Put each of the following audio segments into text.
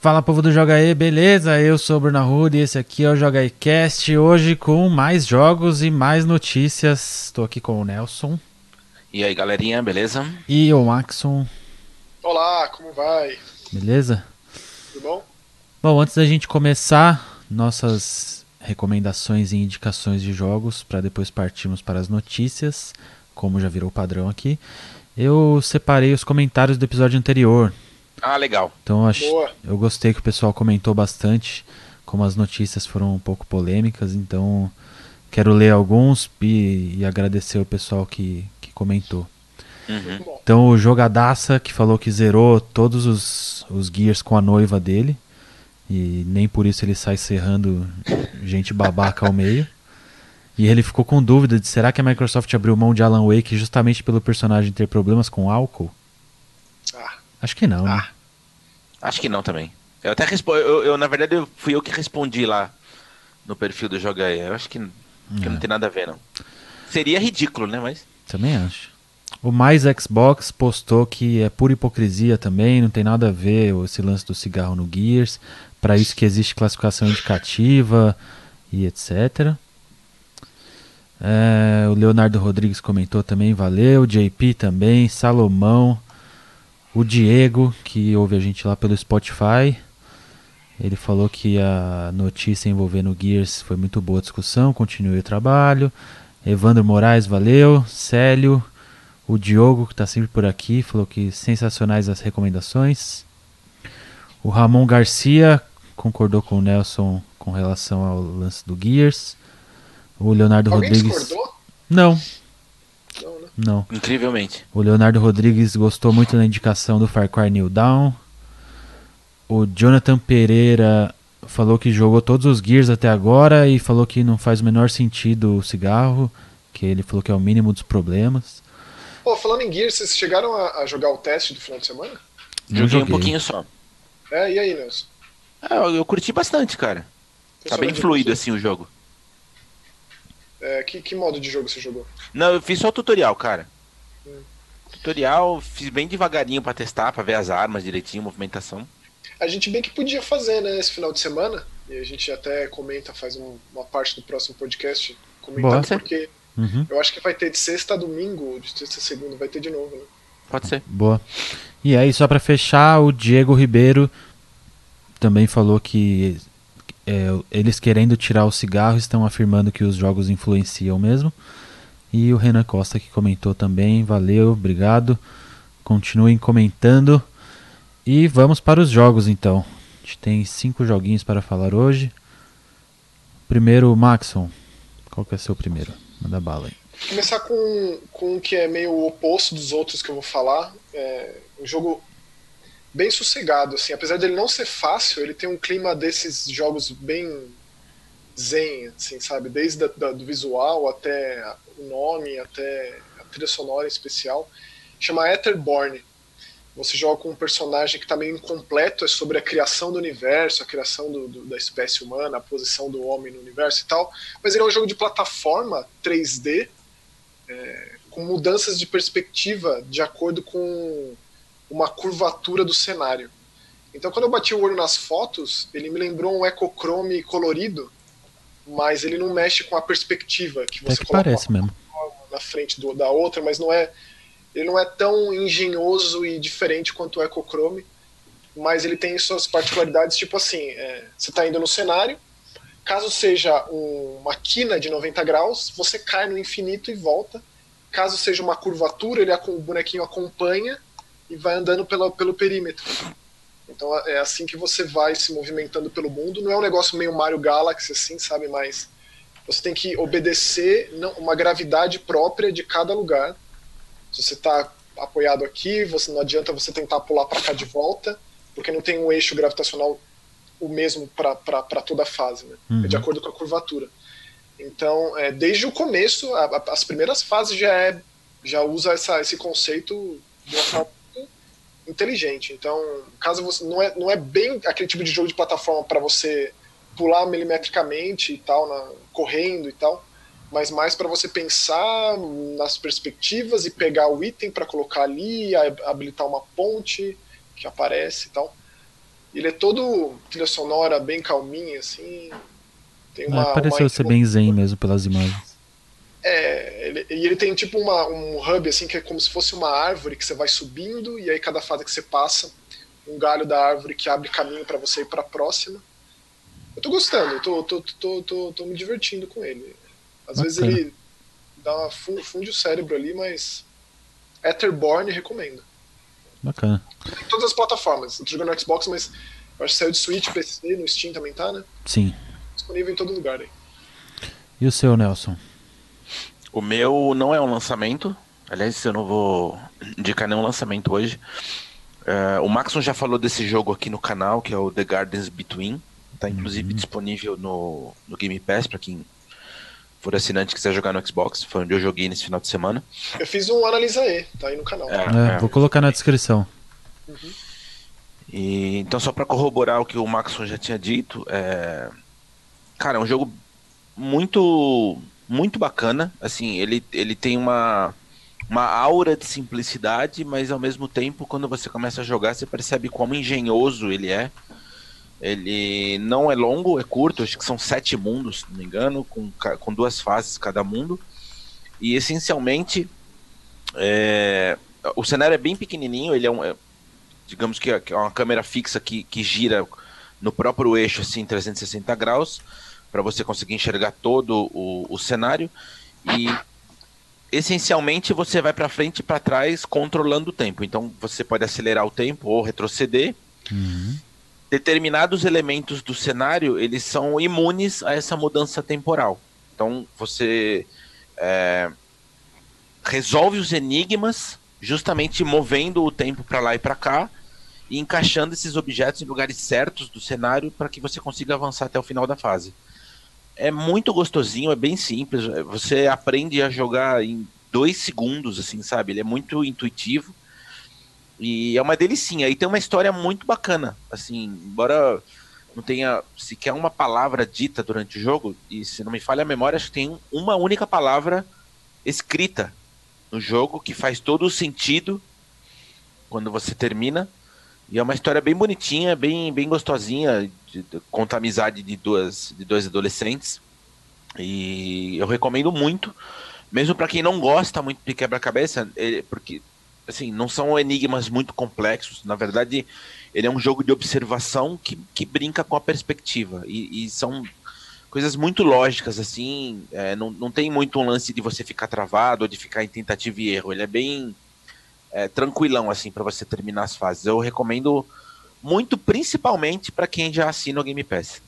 Fala povo do Joga aí, beleza? Eu sou o Bruno Arruda e esse aqui é o Joga aí Cast, hoje com mais jogos e mais notícias. Estou aqui com o Nelson. E aí galerinha, beleza? E o Maxon. Olá, como vai? Beleza? Tudo bom? Bom, antes da gente começar nossas recomendações e indicações de jogos, para depois partirmos para as notícias, como já virou padrão aqui, eu separei os comentários do episódio anterior, ah, legal. Então acho, eu gostei que o pessoal comentou bastante, como as notícias foram um pouco polêmicas, então quero ler alguns e, e agradecer o pessoal que, que comentou. Uhum. Então o Jogadaça que falou que zerou todos os, os Gears com a noiva dele. E nem por isso ele sai serrando gente babaca ao meio. E ele ficou com dúvida de será que a Microsoft abriu mão de Alan Wake justamente pelo personagem ter problemas com álcool? Acho que não. Né? Ah, acho que não também. Eu até respondi. Eu, eu, na verdade, eu, fui eu que respondi lá no perfil do Joga. Eu acho que, que é. não tem nada a ver, não. Seria ridículo, né? Mas. Também acho. O Mais Xbox postou que é pura hipocrisia também, não tem nada a ver esse lance do cigarro no Gears. Para isso que existe classificação indicativa e etc. É, o Leonardo Rodrigues comentou também, valeu. JP também, Salomão. O Diego, que ouve a gente lá pelo Spotify, ele falou que a notícia envolvendo o Gears foi muito boa a discussão, continue o trabalho. Evandro Moraes, valeu. Célio, o Diogo, que está sempre por aqui, falou que sensacionais as recomendações. O Ramon Garcia concordou com o Nelson com relação ao lance do Gears. O Leonardo Alguém Rodrigues. Discordou? Não, não. Incrivelmente. O Leonardo Rodrigues gostou muito da indicação do Far Cry New Dawn. O Jonathan Pereira falou que jogou todos os Gears até agora e falou que não faz o menor sentido o cigarro, que ele falou que é o mínimo dos problemas. Pô, falando em Gears, vocês chegaram a, a jogar o teste do final de semana? Não joguei, joguei. um pouquinho só. É, e aí, Nelson? É, eu, eu curti bastante, cara. Tá bem fluido assim o jogo. É, que, que modo de jogo você jogou? Não, eu fiz só o tutorial, cara. Hum. Tutorial, fiz bem devagarinho para testar, para ver as armas direitinho, movimentação. A gente bem que podia fazer, né, esse final de semana. E a gente até comenta, faz um, uma parte do próximo podcast comentando, Boa, porque uhum. eu acho que vai ter de sexta a domingo, de sexta a segunda, vai ter de novo, né? Pode ser. Boa. E aí, só para fechar, o Diego Ribeiro também falou que é, eles querendo tirar o cigarro estão afirmando que os jogos influenciam mesmo. E o Renan Costa que comentou também, valeu, obrigado. Continuem comentando. E vamos para os jogos então. A gente tem cinco joguinhos para falar hoje. Primeiro, Maxon. Qual que é o seu primeiro? Manda bala aí. Vou começar com, com um que é meio o oposto dos outros que eu vou falar. É um jogo bem sossegado, assim. Apesar dele não ser fácil, ele tem um clima desses jogos bem zen, assim, sabe? Desde do visual até o nome, até a trilha sonora em especial. Chama Etherborn. Você joga com um personagem que está meio incompleto, é sobre a criação do universo, a criação do, do, da espécie humana, a posição do homem no universo e tal. Mas ele é um jogo de plataforma 3D, é, com mudanças de perspectiva de acordo com uma curvatura do cenário. Então, quando eu bati o olho nas fotos, ele me lembrou um ecochrome colorido, mas ele não mexe com a perspectiva que você que parece mesmo. na frente do, da outra, mas não é ele não é tão engenhoso e diferente quanto o ecochrome, mas ele tem suas particularidades, tipo assim, é, você está indo no cenário, caso seja um, uma quina de 90 graus, você cai no infinito e volta. Caso seja uma curvatura, ele o bonequinho acompanha e vai andando pela, pelo perímetro. Então é assim que você vai se movimentando pelo mundo. Não é um negócio meio Mario Galaxy, assim, sabe? Mas você tem que obedecer uma gravidade própria de cada lugar. Se você está apoiado aqui, você não adianta você tentar pular para cá de volta, porque não tem um eixo gravitacional o mesmo para toda a fase, né? Uhum. É de uhum. acordo com a curvatura. Então, é, desde o começo, a, a, as primeiras fases já é já usa essa, esse conceito de uma forma inteligente. Então, caso você não é, não é bem aquele tipo de jogo de plataforma para você pular milimetricamente e tal, na, correndo e tal, mas mais para você pensar nas perspectivas e pegar o item para colocar ali, habilitar uma ponte que aparece e tal. Ele é todo trilha sonora bem calminha, assim. Tem uma, é, pareceu uma... ser bem zen mesmo pelas imagens. É, ele, e ele tem tipo uma, um hub assim que é como se fosse uma árvore que você vai subindo e aí cada fase que você passa, um galho da árvore que abre caminho para você ir para a próxima. Eu tô gostando, eu tô, tô, tô, tô, tô me divertindo com ele. Às Bacana. vezes ele dá uma funde o cérebro ali, mas Etherborn recomendo. Bacana. Em todas as plataformas. Eu tô jogando no Xbox, mas eu acho que saiu de Switch, PC, no Steam também tá, né? Sim. Disponível em todo lugar aí. E o seu, Nelson? O meu não é um lançamento. Aliás, eu não vou indicar nenhum lançamento hoje. Uh, o Maxon já falou desse jogo aqui no canal, que é o The Gardens Between. Tá inclusive uhum. disponível no, no Game Pass para quem for assinante e quiser jogar no Xbox. Foi onde eu joguei nesse final de semana. Eu fiz um Analisa E, tá aí no canal. É, é, é. Vou colocar na descrição. Uhum. E, então, só para corroborar o que o Maxon já tinha dito, é... cara, é um jogo muito muito bacana. Assim, ele, ele tem uma, uma aura de simplicidade, mas ao mesmo tempo, quando você começa a jogar, você percebe como engenhoso ele é. Ele não é longo, é curto, acho que são sete mundos, se não me engano, com, com duas fases cada mundo. E essencialmente, é, o cenário é bem pequenininho, ele é um. É, digamos que é, é uma câmera fixa que, que gira no próprio eixo, assim, 360 graus, para você conseguir enxergar todo o, o cenário. E essencialmente você vai para frente e para trás controlando o tempo. Então você pode acelerar o tempo ou retroceder. Uhum determinados elementos do cenário eles são imunes a essa mudança temporal. Então você é, resolve os enigmas justamente movendo o tempo para lá e para cá e encaixando esses objetos em lugares certos do cenário para que você consiga avançar até o final da fase. É muito gostosinho, é bem simples. Você aprende a jogar em dois segundos, assim, sabe? Ele é muito intuitivo. E é uma delicinha. E tem uma história muito bacana. Assim, embora não tenha sequer uma palavra dita durante o jogo, e se não me falha a memória, acho que tem uma única palavra escrita no jogo que faz todo o sentido quando você termina. E é uma história bem bonitinha, bem, bem gostosinha, de, de, conta a amizade de, duas, de dois adolescentes. E eu recomendo muito, mesmo para quem não gosta muito de quebra-cabeça, porque assim, não são enigmas muito complexos. Na verdade, ele é um jogo de observação que, que brinca com a perspectiva. E, e são coisas muito lógicas, assim. É, não, não tem muito um lance de você ficar travado ou de ficar em tentativa e erro. Ele é bem é, tranquilão, assim, para você terminar as fases. Eu recomendo muito, principalmente para quem já assina o Game Pass.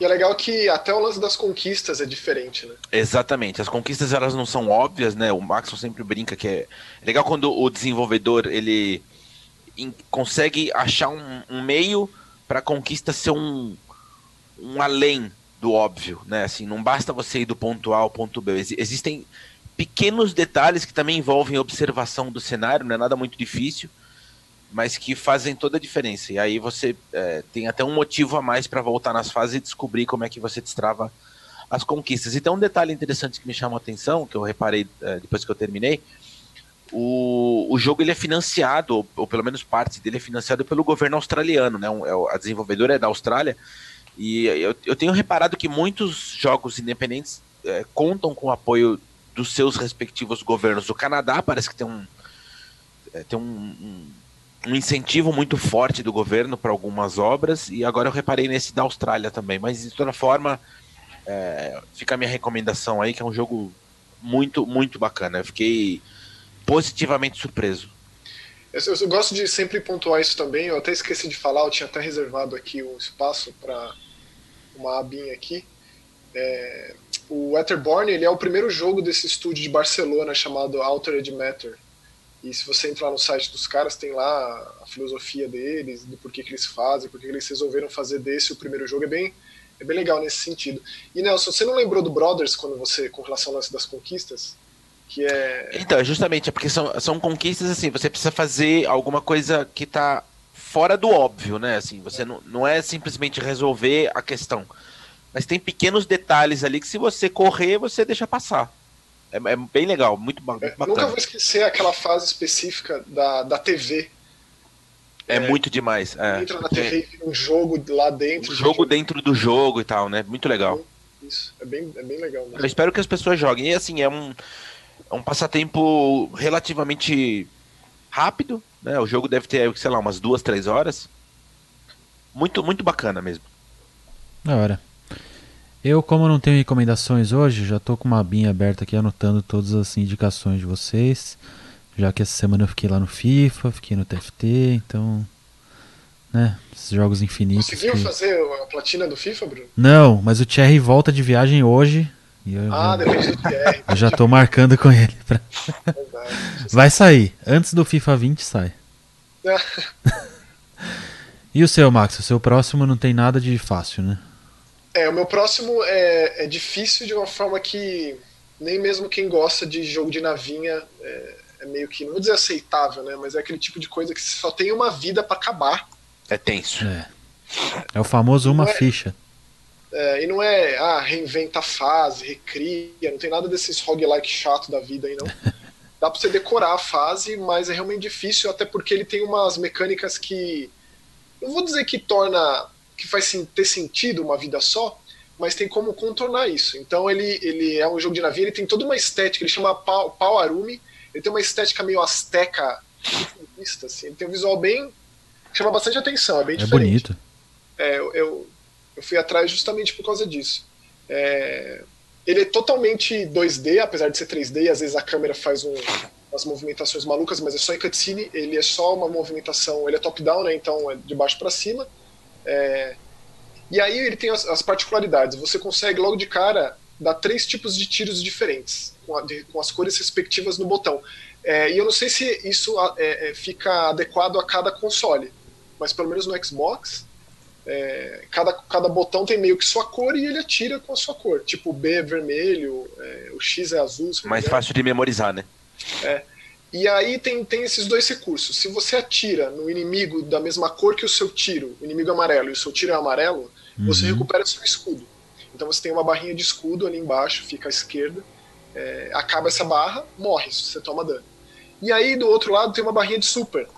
E é legal que até o lance das conquistas é diferente, né? Exatamente. As conquistas elas não são óbvias, né? O Maxon sempre brinca que é legal quando o desenvolvedor ele consegue achar um, um meio para a conquista ser um, um além do óbvio, né? Assim, não basta você ir do ponto A ao ponto B. Existem pequenos detalhes que também envolvem observação do cenário, não é nada muito difícil mas que fazem toda a diferença. E aí você é, tem até um motivo a mais para voltar nas fases e descobrir como é que você destrava as conquistas. E tem um detalhe interessante que me chamou a atenção, que eu reparei é, depois que eu terminei. O, o jogo ele é financiado, ou, ou, pelo menos parte dele é financiado pelo governo australiano, né? Um, é, a desenvolvedora é da Austrália. E eu, eu tenho reparado que muitos jogos independentes é, contam com o apoio dos seus respectivos governos. O Canadá parece que tem um, é, tem um, um um incentivo muito forte do governo para algumas obras, e agora eu reparei nesse da Austrália também. Mas de toda forma, é, fica a minha recomendação aí, que é um jogo muito, muito bacana. Eu fiquei positivamente surpreso. Eu, eu, gosto de sempre pontuar isso também. Eu até esqueci de falar, eu tinha até reservado aqui um espaço para uma abinha aqui. É, o Etherborn ele é o primeiro jogo desse estúdio de Barcelona chamado Altered Matter. E se você entrar no site dos caras, tem lá a filosofia deles, do porquê que eles fazem, porquê que eles resolveram fazer desse o primeiro jogo. É bem, é bem legal nesse sentido. E Nelson, você não lembrou do Brothers quando você, com relação ao lance das conquistas? Que é. Então, é justamente, é porque são, são conquistas assim, você precisa fazer alguma coisa que está fora do óbvio, né? Assim, você não, não é simplesmente resolver a questão. Mas tem pequenos detalhes ali que se você correr, você deixa passar. É, é bem legal, muito, muito bacana. Nunca vou esquecer aquela fase específica da, da TV. É, é muito demais. É. Entra na TV e um jogo lá dentro. Um jogo dentro do jogo e tal, né? Muito legal. Isso, é bem, é bem legal. Mesmo. Eu espero que as pessoas joguem. E assim, é um, é um passatempo relativamente rápido, né? O jogo deve ter, sei lá, umas duas, três horas. Muito, muito bacana mesmo. Da hora. Eu, como não tenho recomendações hoje, já tô com uma abinha aberta aqui anotando todas as indicações de vocês. Já que essa semana eu fiquei lá no FIFA, fiquei no TFT, então. Né? Esses jogos infinitos. Conseguiu que... fazer a platina do FIFA, Bruno? Não, mas o Thierry volta de viagem hoje. ah, já... depende do Thierry. Eu já tô marcando com ele. Pra... Vai sair. Antes do FIFA 20 sai. e o seu, Max? O seu próximo não tem nada de fácil, né? É, o meu próximo é, é difícil de uma forma que nem mesmo quem gosta de jogo de navinha é, é meio que, não vou dizer aceitável, né? Mas é aquele tipo de coisa que só tem uma vida para acabar. É tenso. É, é o famoso uma é, ficha. É, e não é, ah, reinventa a fase, recria, não tem nada desses roguelike chato da vida aí, não. Dá pra você decorar a fase, mas é realmente difícil, até porque ele tem umas mecânicas que. Não vou dizer que torna que faz ter sentido uma vida só, mas tem como contornar isso. Então ele, ele é um jogo de navio, ele tem toda uma estética, ele chama Pau, Pau Arumi, ele tem uma estética meio asteca, assim, ele tem um visual bem. chama bastante atenção, é bem é diferente. bonito. É, eu, eu, fui atrás justamente por causa disso. É, ele é totalmente 2D, apesar de ser 3D, às vezes a câmera faz um, umas movimentações malucas, mas é só em cutscene, ele é só uma movimentação, ele é top-down, né, então é de baixo para cima. É, e aí ele tem as, as, particularidades. Você consegue logo de cara dar três tipos de tiros diferentes, com, a, de, com as cores respectivas no botão. É, e eu não sei se isso é, é, fica adequado a cada console, mas pelo menos no Xbox, é, cada, cada botão tem meio que sua cor e ele atira com a sua cor. Tipo, o B é vermelho, é, o X é azul. Mais fácil de memorizar, né? É. E aí tem, tem esses dois recursos. Se você atira no inimigo da mesma cor que o seu tiro, o inimigo amarelo e o seu tiro é amarelo, uhum. você recupera seu escudo. Então você tem uma barrinha de escudo ali embaixo, fica à esquerda. É, acaba essa barra, morre, você toma dano. E aí do outro lado tem uma barrinha de super.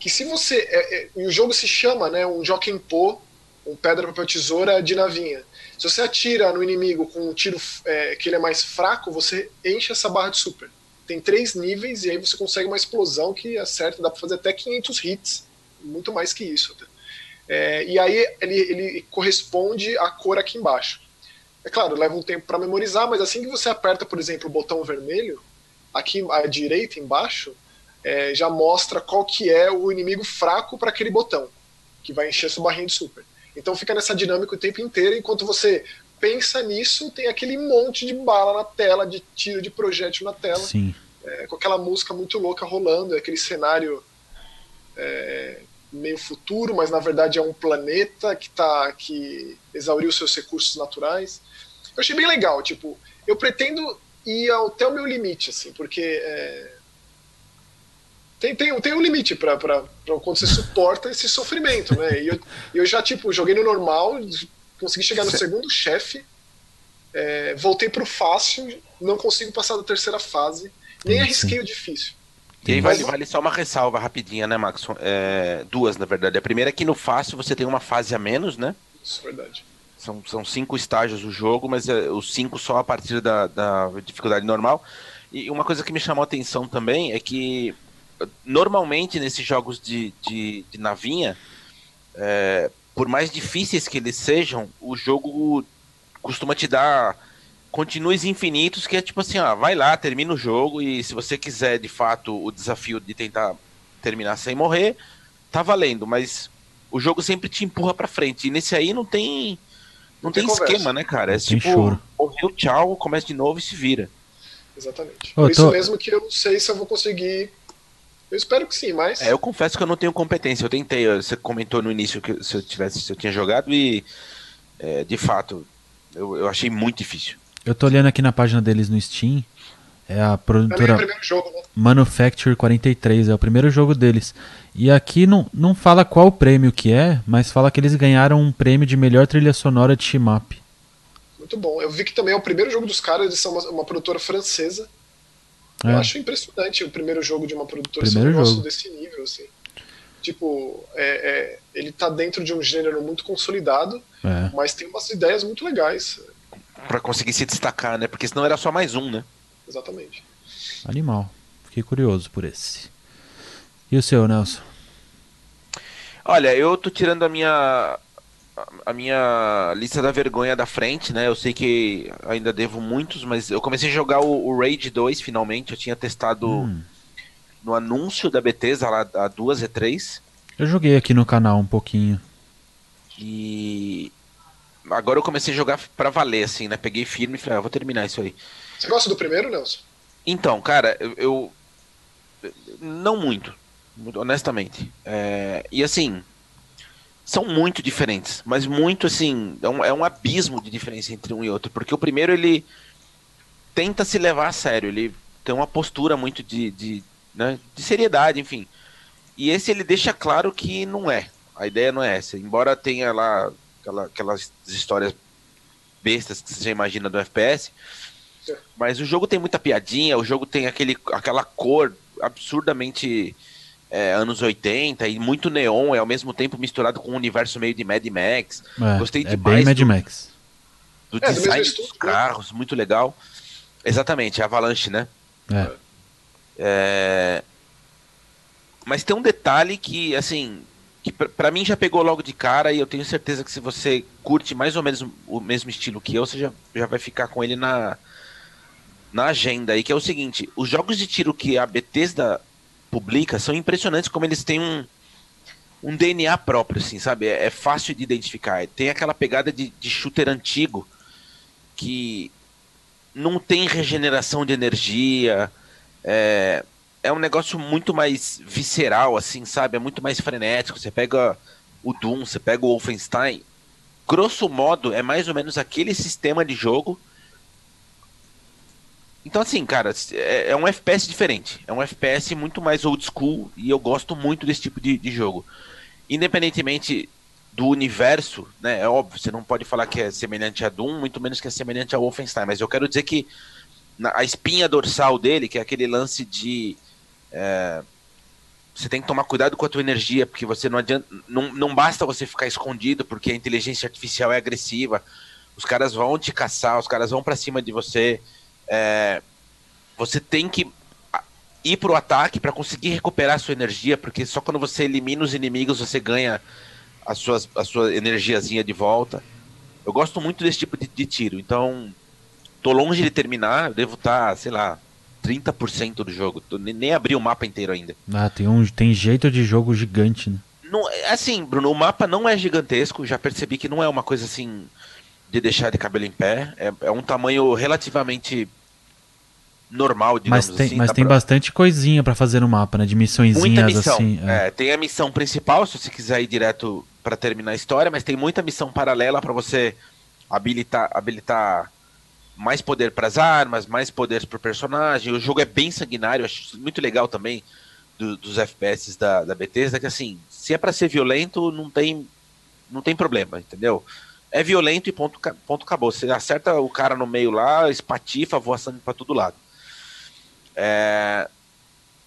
Que se você. É, é, e o jogo se chama, né? Um Jokenpo, um pedra, papel, tesoura de navinha. Se você atira no inimigo com um tiro é, que ele é mais fraco, você enche essa barra de super tem três níveis e aí você consegue uma explosão que acerta, dá para fazer até 500 hits, muito mais que isso. É, e aí ele, ele corresponde à cor aqui embaixo. É claro, leva um tempo para memorizar, mas assim que você aperta, por exemplo, o botão vermelho, aqui à direita embaixo, é, já mostra qual que é o inimigo fraco para aquele botão, que vai encher sua barrinha de super. Então fica nessa dinâmica o tempo inteiro, enquanto você pensa nisso, tem aquele monte de bala na tela, de tiro de projétil na tela. É, com aquela música muito louca rolando, aquele cenário é, meio futuro, mas na verdade é um planeta que tá que exauriu seus recursos naturais. Eu achei bem legal, tipo, eu pretendo ir até o meu limite, assim, porque é, tem, tem, tem um limite para quando você suporta esse sofrimento, né? E eu, eu já, tipo, joguei no normal, consegui chegar no segundo chefe, é, voltei pro fácil, não consigo passar da terceira fase, nem arrisquei o difícil. E aí vale, vale só uma ressalva rapidinha, né, Max? É, duas, na verdade. A primeira é que no fácil você tem uma fase a menos, né? Isso, verdade. São, são cinco estágios do jogo, mas é, os cinco só a partir da, da dificuldade normal. E uma coisa que me chamou a atenção também é que normalmente nesses jogos de, de, de navinha, é, por mais difíceis que eles sejam, o jogo costuma te dar continues infinitos, que é tipo assim, ó, vai lá, termina o jogo e se você quiser de fato o desafio de tentar terminar sem morrer, tá valendo, mas o jogo sempre te empurra para frente. E nesse aí não tem não, tem, tem esquema, né, cara? É tipo, choro. morreu, tchau, começa de novo e se vira. Exatamente. Por isso mesmo que eu não sei se eu vou conseguir eu espero que sim, mas. É, eu confesso que eu não tenho competência. Eu tentei, você comentou no início que se eu tivesse, se eu tinha jogado e é, de fato eu, eu achei muito difícil. Eu tô olhando aqui na página deles no Steam. É a produtora é jogo, né? Manufacture 43, é o primeiro jogo deles. E aqui não, não fala qual prêmio que é, mas fala que eles ganharam um prêmio de melhor trilha sonora de shmup. Muito bom. Eu vi que também é o primeiro jogo dos caras, eles são uma, uma produtora francesa. É. Eu acho impressionante o primeiro jogo de uma produtora primeiro um jogo. desse nível, assim. Tipo, é, é, ele tá dentro de um gênero muito consolidado, É. mas tem umas ideias muito legais. Pra conseguir se destacar, né? Porque senão era só mais um, né? Exatamente. Animal. Fiquei curioso por esse. E o seu, Nelson? Olha, eu tô tirando a minha a minha lista da vergonha da frente, né? Eu sei que ainda devo muitos, mas eu comecei a jogar o, o Raid 2 finalmente. Eu tinha testado Hum. no anúncio da Bethesda lá a 2 e 3 Eu joguei aqui no canal um pouquinho. e agora eu comecei a jogar pra valer assim, né? Peguei firme e falei, ah, vou terminar isso aí. Você gosta do primeiro, Nelson? Então, cara, eu, eu- não muito, muito honestamente. É, e assim, são muito diferentes, mas muito assim, é um, é um abismo de diferença entre um e outro, porque o primeiro ele tenta se levar a sério, ele tem uma postura muito de, de, né, de seriedade, enfim. E esse ele deixa claro que não é. A ideia não é essa. Embora tenha lá aquela- aquelas histórias bestas que você já imagina do FPS, mas o jogo tem muita piadinha, o jogo tem aquele, aquela cor absurdamente é, anos 80 e muito neon, é ao mesmo tempo misturado com um universo meio de Mad Max. É, Gostei é demais bem Mad do- Max. Do É, do design estúdio, dos carros, muito legal. Exatamente, é Avalanche, né? É. É, Mas tem um detalhe que, assim, que pra- pra mim já pegou logo de cara e eu tenho certeza que se você curte mais ou menos o mesmo estilo que eu, você já, já vai ficar com ele na, na agenda aí, que é o seguinte, os jogos de tiro que a Bethesda publica são impressionantes como eles têm um, um DNA próprio, assim, sabe? É, é fácil de identificar. Tem aquela pegada de, de shooter antigo que não tem regeneração de energia, é, é um negócio muito mais visceral, assim, sabe? É muito mais frenético. Você pega o Doom, você pega o Wolfenstein. Grosso modo, é mais ou menos aquele sistema de jogo. Então, assim, cara, é, é um FPS diferente. É um FPS muito mais old school e eu gosto muito desse tipo de, de jogo. Independentemente do universo, né? É óbvio, você não pode falar que é semelhante a Doom, muito menos que é semelhante a Wolfenstein, mas eu quero dizer que a espinha dorsal dele, que é aquele lance de é, você tem que tomar cuidado com a tua energia, porque você não adianta, não, não basta você ficar escondido, porque a inteligência artificial é agressiva. Os caras vão te caçar, os caras vão pra cima de você. É, você tem que a- ir pro ataque para conseguir recuperar a sua energia, porque só quando você elimina os inimigos você ganha as suas, a sua energiazinha de volta. Eu gosto muito desse tipo de, de tiro, então tô longe de terminar, eu devo estar, sei lá, 30% do jogo. Tô- nem, nem abri o mapa inteiro ainda. Ah, tem, um, tem jeito de jogo gigante, né? Não, é assim, Bruno, o mapa não é gigantesco, já percebi que não é uma coisa assim de deixar de cabelo em pé. É, é um tamanho relativamente normal, digamos Mas tem, assim. mas tem pra- bastante coisinha pra fazer no mapa, né? De Muita missõezinhas missão. assim. é. É, tem a missão principal, se você quiser ir direto para terminar a história, mas tem muita missão paralela para você habilitar, habilitar mais poder para as armas, mais poder para o personagem. O jogo é bem sanguinário, acho isso muito legal também do- dos FPS da, da Bethesda, que assim, se é para ser violento, não tem, não tem problema, entendeu? É violento e ponto, ponto acabou. Você acerta o cara no meio lá, espatifa, voa sangue para todo lado. É,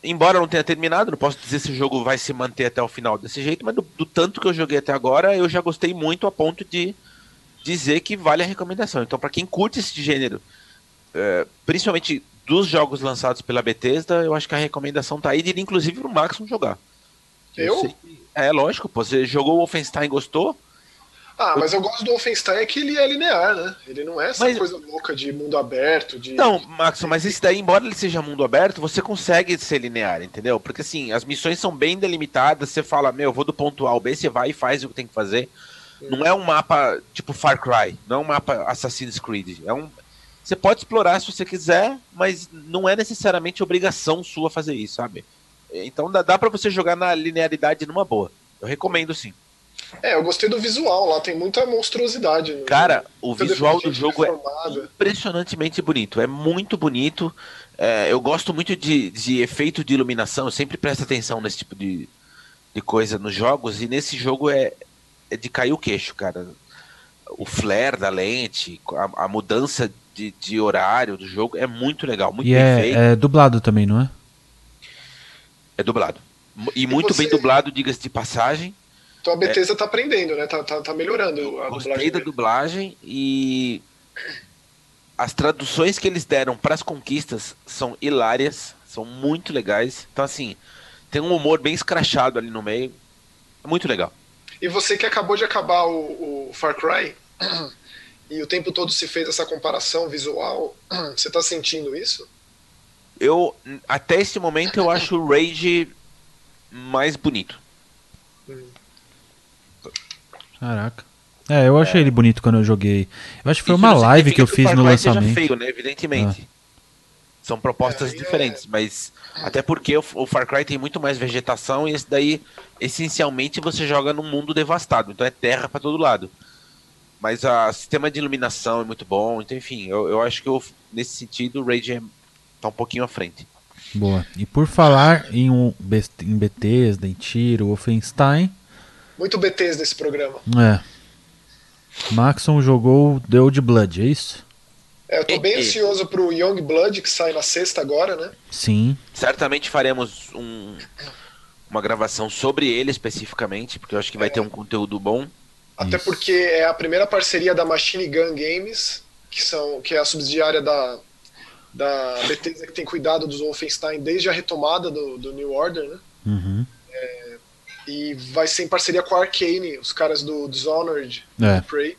embora eu não tenha terminado, não posso dizer se o jogo vai se manter até o final desse jeito, mas do, do tanto que eu joguei até agora, eu já gostei muito a ponto de dizer que vale a recomendação. Então, para quem curte esse gênero, é, principalmente dos jogos lançados pela Bethesda, eu acho que a recomendação tá aí de ir, inclusive pro Maxon jogar. Eu? sei que- é lógico, pô, você jogou o Wolfenstein e gostou? Ah, mas eu gosto do Wolfenstein é que ele é linear, né? Ele não é essa Mas- coisa louca de mundo aberto, de. Não, Maxon, mas esse daí, embora ele seja mundo aberto, você consegue ser linear, entendeu? Porque assim, as missões são bem delimitadas, você fala, meu, eu vou do ponto A ao B, você vai e faz o que tem que fazer. Não é um mapa tipo Far Cry, não é um mapa Assassin's Creed. É um. Você pode explorar se você quiser, mas não é necessariamente obrigação sua fazer isso, sabe? Então dá, dá para você jogar na linearidade numa boa. Eu recomendo sim. É, eu gostei do visual lá, tem muita monstruosidade. no Cara, jogo. o visual do jogo é impressionantemente bonito. É muito bonito. É, eu gosto muito de, de efeito de iluminação. Eu sempre presto atenção nesse tipo de, de coisa nos jogos. E nesse jogo é, é de cair o queixo, cara. O flare da lente, a, a mudança de, de horário do jogo é muito legal, muito E bem é, feito. é dublado também, não é? É dublado. E muito você- bem dublado, diga-se de passagem. Então a Bethesda tá aprendendo, né? Tá, tá, tá melhorando a Gostei dublagem. da dublagem e as traduções que eles deram para as conquistas são hilárias, são muito legais. Então assim, tem um humor bem escrachado ali no meio. É muito legal. E você que acabou de acabar o, o Far Cry e o tempo todo se fez essa comparação visual, você tá sentindo isso? Eu até esse momento eu acho o Rage mais bonito. Caraca. É, eu achei ele bonito quando eu joguei. Eu acho que foi Isso uma live que eu fiz Far no Cry seja lançamento. feio, né? Evidentemente. São propostas É, é- diferentes, mas até porque o, o Far Cry tem muito mais vegetação e esse daí, essencialmente, você joga num mundo devastado, então é terra pra todo lado. Mas o sistema de iluminação é muito bom, então enfim, eu, eu acho que eu, nesse sentido o Rage é- tá um pouquinho à frente. Boa. E por falar em, um, em Bethesda, em tiro, Wolfenstein, Muito BTs nesse programa. é. Maxon jogou The Old Blood, é isso? É, eu tô bem ansioso pro Young Blood, que sai na sexta agora, né? Sim. Certamente faremos um- uma gravação sobre ele especificamente, porque eu acho que vai ter um conteúdo bom. Até Isso. porque é a primeira parceria da Machine Gun Games, que, são, que é a subsidiária da, da Bethesda que tem cuidado dos Wolfenstein desde a retomada do, do New Order, né? Uhum. E vai ser em parceria com a Arcane, os caras do Dishonored, É. do Prey.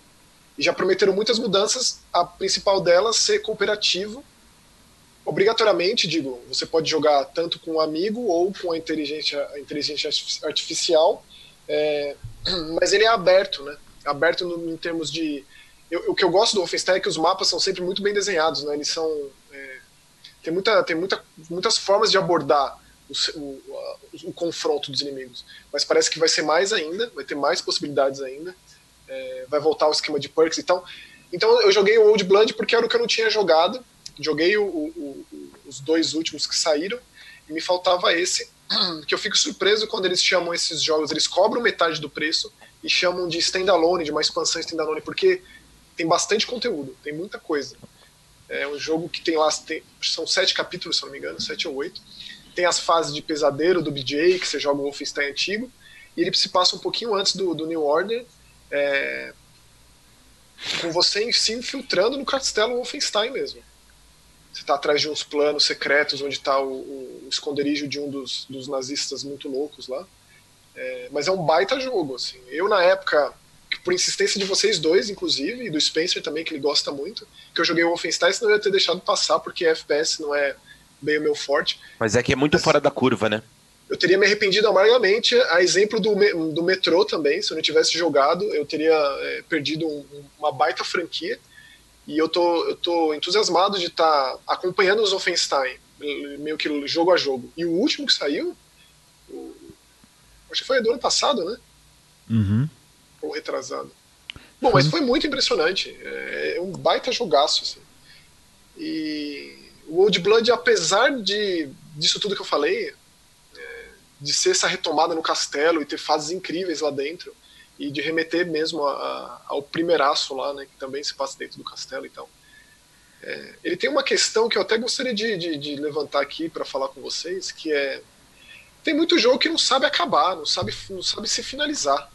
E já prometeram muitas mudanças, a principal delas ser cooperativo. Obrigatoriamente, digo, você pode jogar tanto com um amigo ou com a inteligência, a inteligência artifici- artificial, é, mas ele é aberto, né? Aberto no- em termos de. eu- o que eu gosto do Wolfenstein é que os mapas são sempre muito bem desenhados, né? Eles são. é, tem muita, tem muita, muitas formas de abordar o, o, o confronto dos inimigos. Mas parece que vai ser mais ainda, vai ter mais possibilidades ainda. É, vai voltar o esquema de perks. Então, então eu joguei o Old Blood porque era o que eu não tinha jogado. Joguei o- os dois últimos que saíram e me faltava esse. Que eu fico surpreso quando eles chamam esses jogos, eles cobram metade do preço e chamam de standalone, de uma expansão standalone, porque tem bastante conteúdo, tem muita coisa. É um jogo que tem lá, tem- são sete capítulos, se não me engano, sete ou oito. Tem as fases de pesadelo do BJ, que você joga o Wolfenstein antigo, e ele se passa um pouquinho antes do, do New Order, é, com você se infiltrando no castelo Wolfenstein mesmo. Você está atrás de uns planos secretos onde está o, o esconderijo de um dos, dos nazistas muito loucos lá. É, mas é um baita jogo, assim. Eu, na época, por insistência de vocês dois, inclusive, e do Spencer também, que ele gosta muito, que eu joguei o Wolfenstein, senão eu ia ter deixado passar, porque FPS não é bem o meu forte. Mas é que é muito fora da curva, né? Eu teria me arrependido amargamente, a exemplo do, do metrô também, se eu não tivesse jogado, eu teria é, perdido um- uma baita franquia. E eu tô, eu tô entusiasmado de estar acompanhando os Wolfenstein, meio que jogo a jogo. E o último que saiu, o- acho que foi do ano passado, né? Uhum. Ou retrasado. Bom, mas foi muito impressionante. É um baita jogaço, assim. E o Old Blood, apesar de disso tudo que eu falei, é, de ser essa retomada no castelo e ter fases incríveis lá dentro, e de remeter mesmo a- a- ao primeiraço lá, né, que também se passa dentro do castelo e tal. É, ele tem uma questão que eu até gostaria de, de- de levantar aqui para falar com vocês, que é tem muito jogo que não sabe acabar, não sabe, não sabe se finalizar.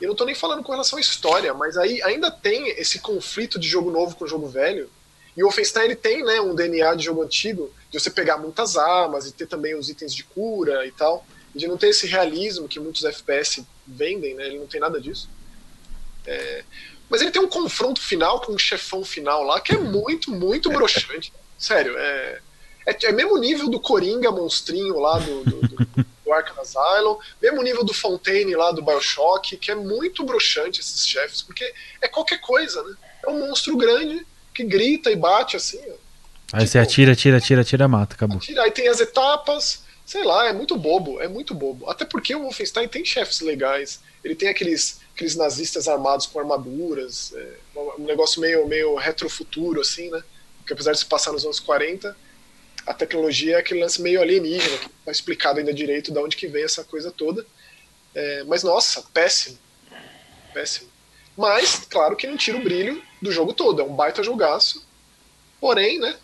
Eu não tô nem falando com relação à história, mas aí ainda tem esse conflito de jogo novo com jogo velho. E o Wolfenstein ele tem né, um DNA de jogo antigo, de você pegar muitas armas e ter também os itens de cura e tal. E de não ter esse realismo que muitos FPS vendem, né? Ele não tem nada disso. É, Mas ele tem um confronto final com um chefão final lá que é muito, muito broxante. Sério, é, é, é mesmo nível do Coringa monstrinho lá do, do, do, do Arkham Asylum, mesmo nível do Fontaine lá do Bioshock, que é muito broxante esses chefes, porque é qualquer coisa, né? É um monstro grande que grita e bate assim, ó. Aí você atira, atira, atira, atira, mata, acabou. Atira, Aí tem as etapas, sei lá, é muito bobo, é muito bobo. Até porque o Wolfenstein tem chefes legais, ele tem aqueles, aqueles nazistas armados com armaduras, é, um negócio meio, meio retrofuturo, assim, né? Porque apesar de se passar nos anos 40, a tecnologia é aquele lance meio alienígena, que não tá explicado ainda direito de onde que vem essa coisa toda. É, mas, nossa, péssimo. Péssimo. Mas, claro que não tira o brilho do jogo todo, é um baita jogaço. Porém, né,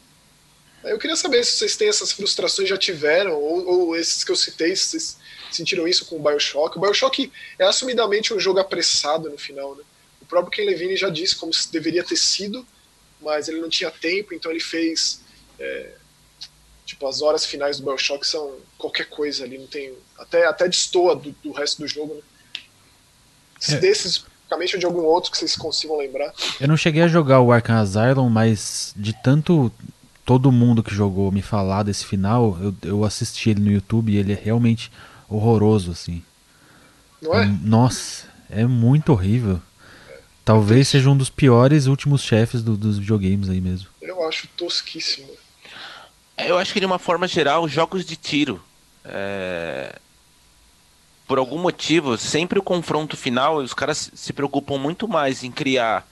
eu queria saber se vocês têm essas frustrações, já tiveram, ou, ou esses que eu citei, se vocês sentiram isso com o Bioshock. O Bioshock é assumidamente um jogo apressado no final, né? O próprio Ken Levine já disse como deveria ter sido, mas ele não tinha tempo, então ele fez. É, tipo, as horas finais do Bioshock são qualquer coisa ali, não tem. Até, até destoa do, do resto do jogo, né? Se É. desses, especificamente, ou de algum outro que vocês consigam lembrar. Eu não cheguei a jogar o Arkham Asylum, mas de tanto todo mundo que jogou me falar desse final, eu, eu assisti ele no YouTube e ele é realmente horroroso, assim. Não é? Hum, Nossa, é muito horrível. Talvez seja um dos piores últimos chefes do- dos videogames aí mesmo. Eu acho tosquíssimo. É, Eu acho que de uma forma geral, jogos de tiro. é, Por algum motivo, sempre o confronto final, os caras se preocupam muito mais em criar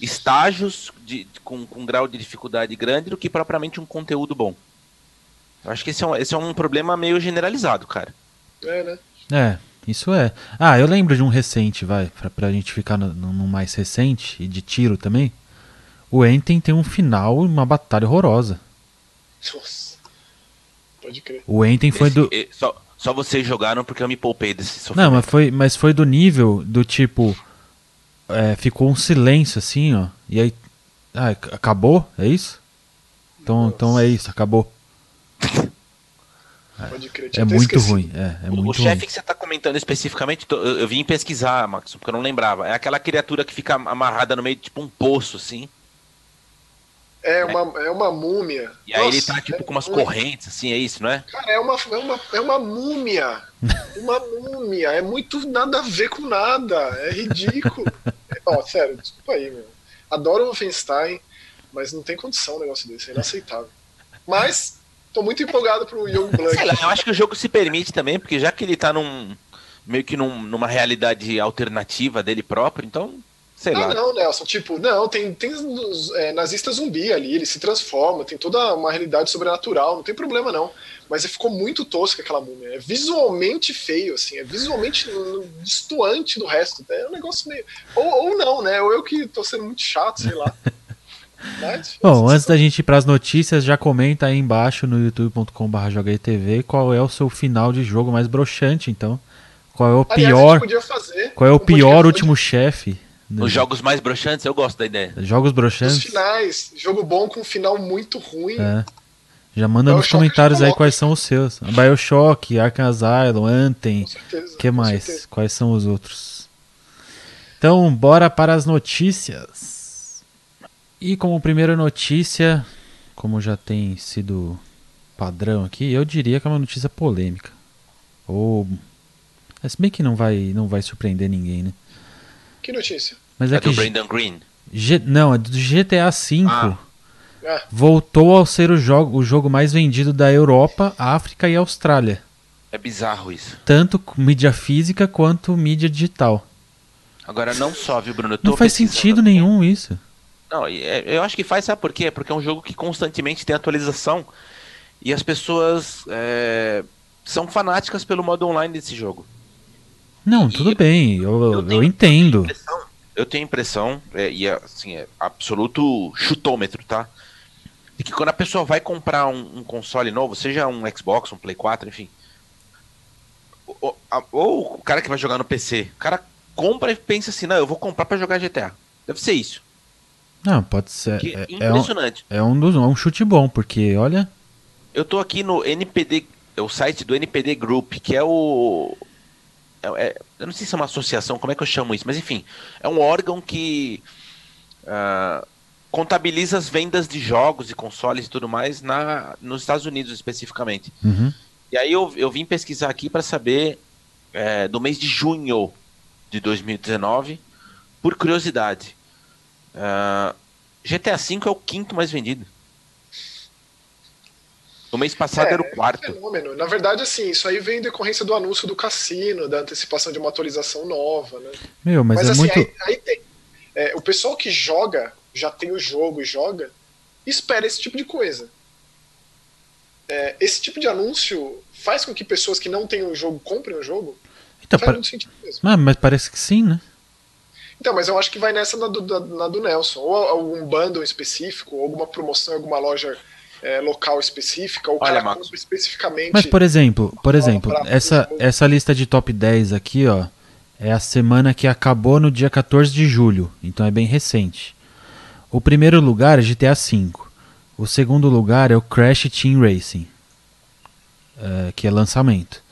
estágios de... com, com grau de dificuldade grande do que propriamente um conteúdo bom. Eu acho que esse é um, esse é um problema meio generalizado, cara. É, né? É, isso é. Ah, eu lembro de um recente, vai, pra, pra gente ficar no, no- no mais recente, e de tiro também. O Enten tem um final e uma batalha horrorosa. Nossa. Pode crer. O Enten foi Esse- do. e- só, só vocês jogaram porque eu me poupei desse sofrimento. Não, mas foi, mas foi do nível do tipo. é, ficou um silêncio assim, ó. E aí. Ah, ac- acabou? É isso? Então, então é isso, acabou. Pode crer. É muito esquecido. ruim. É, é O- o muito chefe ruim. que você tá comentando especificamente, tô- eu, eu vim pesquisar, Max, porque eu não lembrava. É aquela criatura que fica amarrada no meio de tipo um poço, assim. É uma, é uma múmia. E aí ele tá tipo é com umas ruim. correntes, assim, é isso, não é? Cara, é uma, é uma, é uma múmia. Uma múmia. É muito nada a ver com nada. É ridículo. Ó, sério, desculpa aí, meu. Adoro o Wolfenstein, mas não tem condição um negócio desse. É inaceitável. Mas, tô muito empolgado pro Young Blood. Sei lá, eu acho que o jogo se permite também, porque já que ele tá num. meio que num- numa realidade alternativa dele próprio, então. Sei Ah, lá. não, Nelson. Tipo, não, tem, tem é, nazista zumbi ali, ele se transforma, tem toda uma realidade sobrenatural, não tem problema não. Mas ficou muito tosca aquela múmia. É visualmente feio, assim, é visualmente destoante do resto. É um negócio meio. Ou, ou não, né? Ou eu que tô sendo muito chato, sei lá. Mas, Bom, antes da gente ir pras notícias, já comenta aí embaixo no youtube.com.br jogaitv qual é o seu final de jogo mais broxante, então. Qual é o Aliás, a pior, gente podia fazer qual é o pior de- último Os jogos mais broxantes, eu gosto da ideia. Jogos Os broxantes? finais, jogo bom com um final muito ruim. É. Já manda nos Bioshock comentários aí quais são os seus. Bioshock, Arkham Asylum, Anthem, Com certeza. que mais? certeza. Quais são os outros? Então, bora para as notícias. E como primeira notícia, como já tem sido padrão aqui, eu diria que é uma notícia polêmica. Ou é, se bem que não vai não vai surpreender ninguém, né? Que notícia? Mas é, É que do G- Brandon Green. G- não, é do GTA V. Ah. Ah, Voltou ao ser o jogo, o jogo mais vendido da Europa, África e Austrália. É bizarro isso. Tanto com mídia física quanto mídia digital. Agora, não só, viu, Bruno? Eu tô Não faz sentido aqui. nenhum isso. Não, é- eu acho que faz, sabe por quê? Porque é um jogo que constantemente tem atualização e as pessoas é, são fanáticas pelo modo online desse jogo. Não, tudo bem, eu, eu, eu entendo. Eu tenho a impressão, é, e é, assim, é absoluto chutômetro, tá? De que quando a pessoa vai comprar um, um console novo, seja um Xbox, um Play 4, enfim. Ou, ou o cara que vai jogar no PC, o cara compra e pensa assim, não, eu vou comprar pra jogar GTA. Deve ser isso. Não, pode ser. Que É, é um, impressionante. é um dos, é um chute bom, porque olha. Eu tô aqui no NPD, é o site do NPD Group, que é o. é- é- eu não sei se é uma associação, como é que eu chamo isso, mas enfim, é um órgão que ah, contabiliza as vendas de jogos e consoles e tudo mais na, nos Estados Unidos especificamente. Uhum. E aí eu, eu vim pesquisar aqui para saber é, do mês de junho de 2019, por curiosidade. Ah, GTA V é o quinto mais vendido. O mês passado É, era o É um quarto. fenômeno. Na verdade, assim, isso aí vem em decorrência do anúncio do cassino, da antecipação de uma atualização nova, né? Meu, mas, Mas, é assim, muito. aí, aí tem. É, o pessoal que joga, já tem o jogo e joga, espera esse tipo de coisa. É, esse tipo de anúncio faz com que pessoas que não têm o jogo comprem o jogo? Então, faz muito sentido mesmo. Ah, mas parece que sim, né? Então, mas eu acho que vai nessa na do, da- na do Nelson. Ou algum bundle específico, ou alguma promoção em alguma loja é, local específica, ou Olha, Marcos. especificamente. Mas, por exemplo, por exemplo, essa, essa lista de top 10 aqui, ó, é a semana que acabou no dia 14 de julho, então é bem recente. O primeiro lugar é GTA V. O segundo lugar é o Crash Team Racing, é, que é lançamento.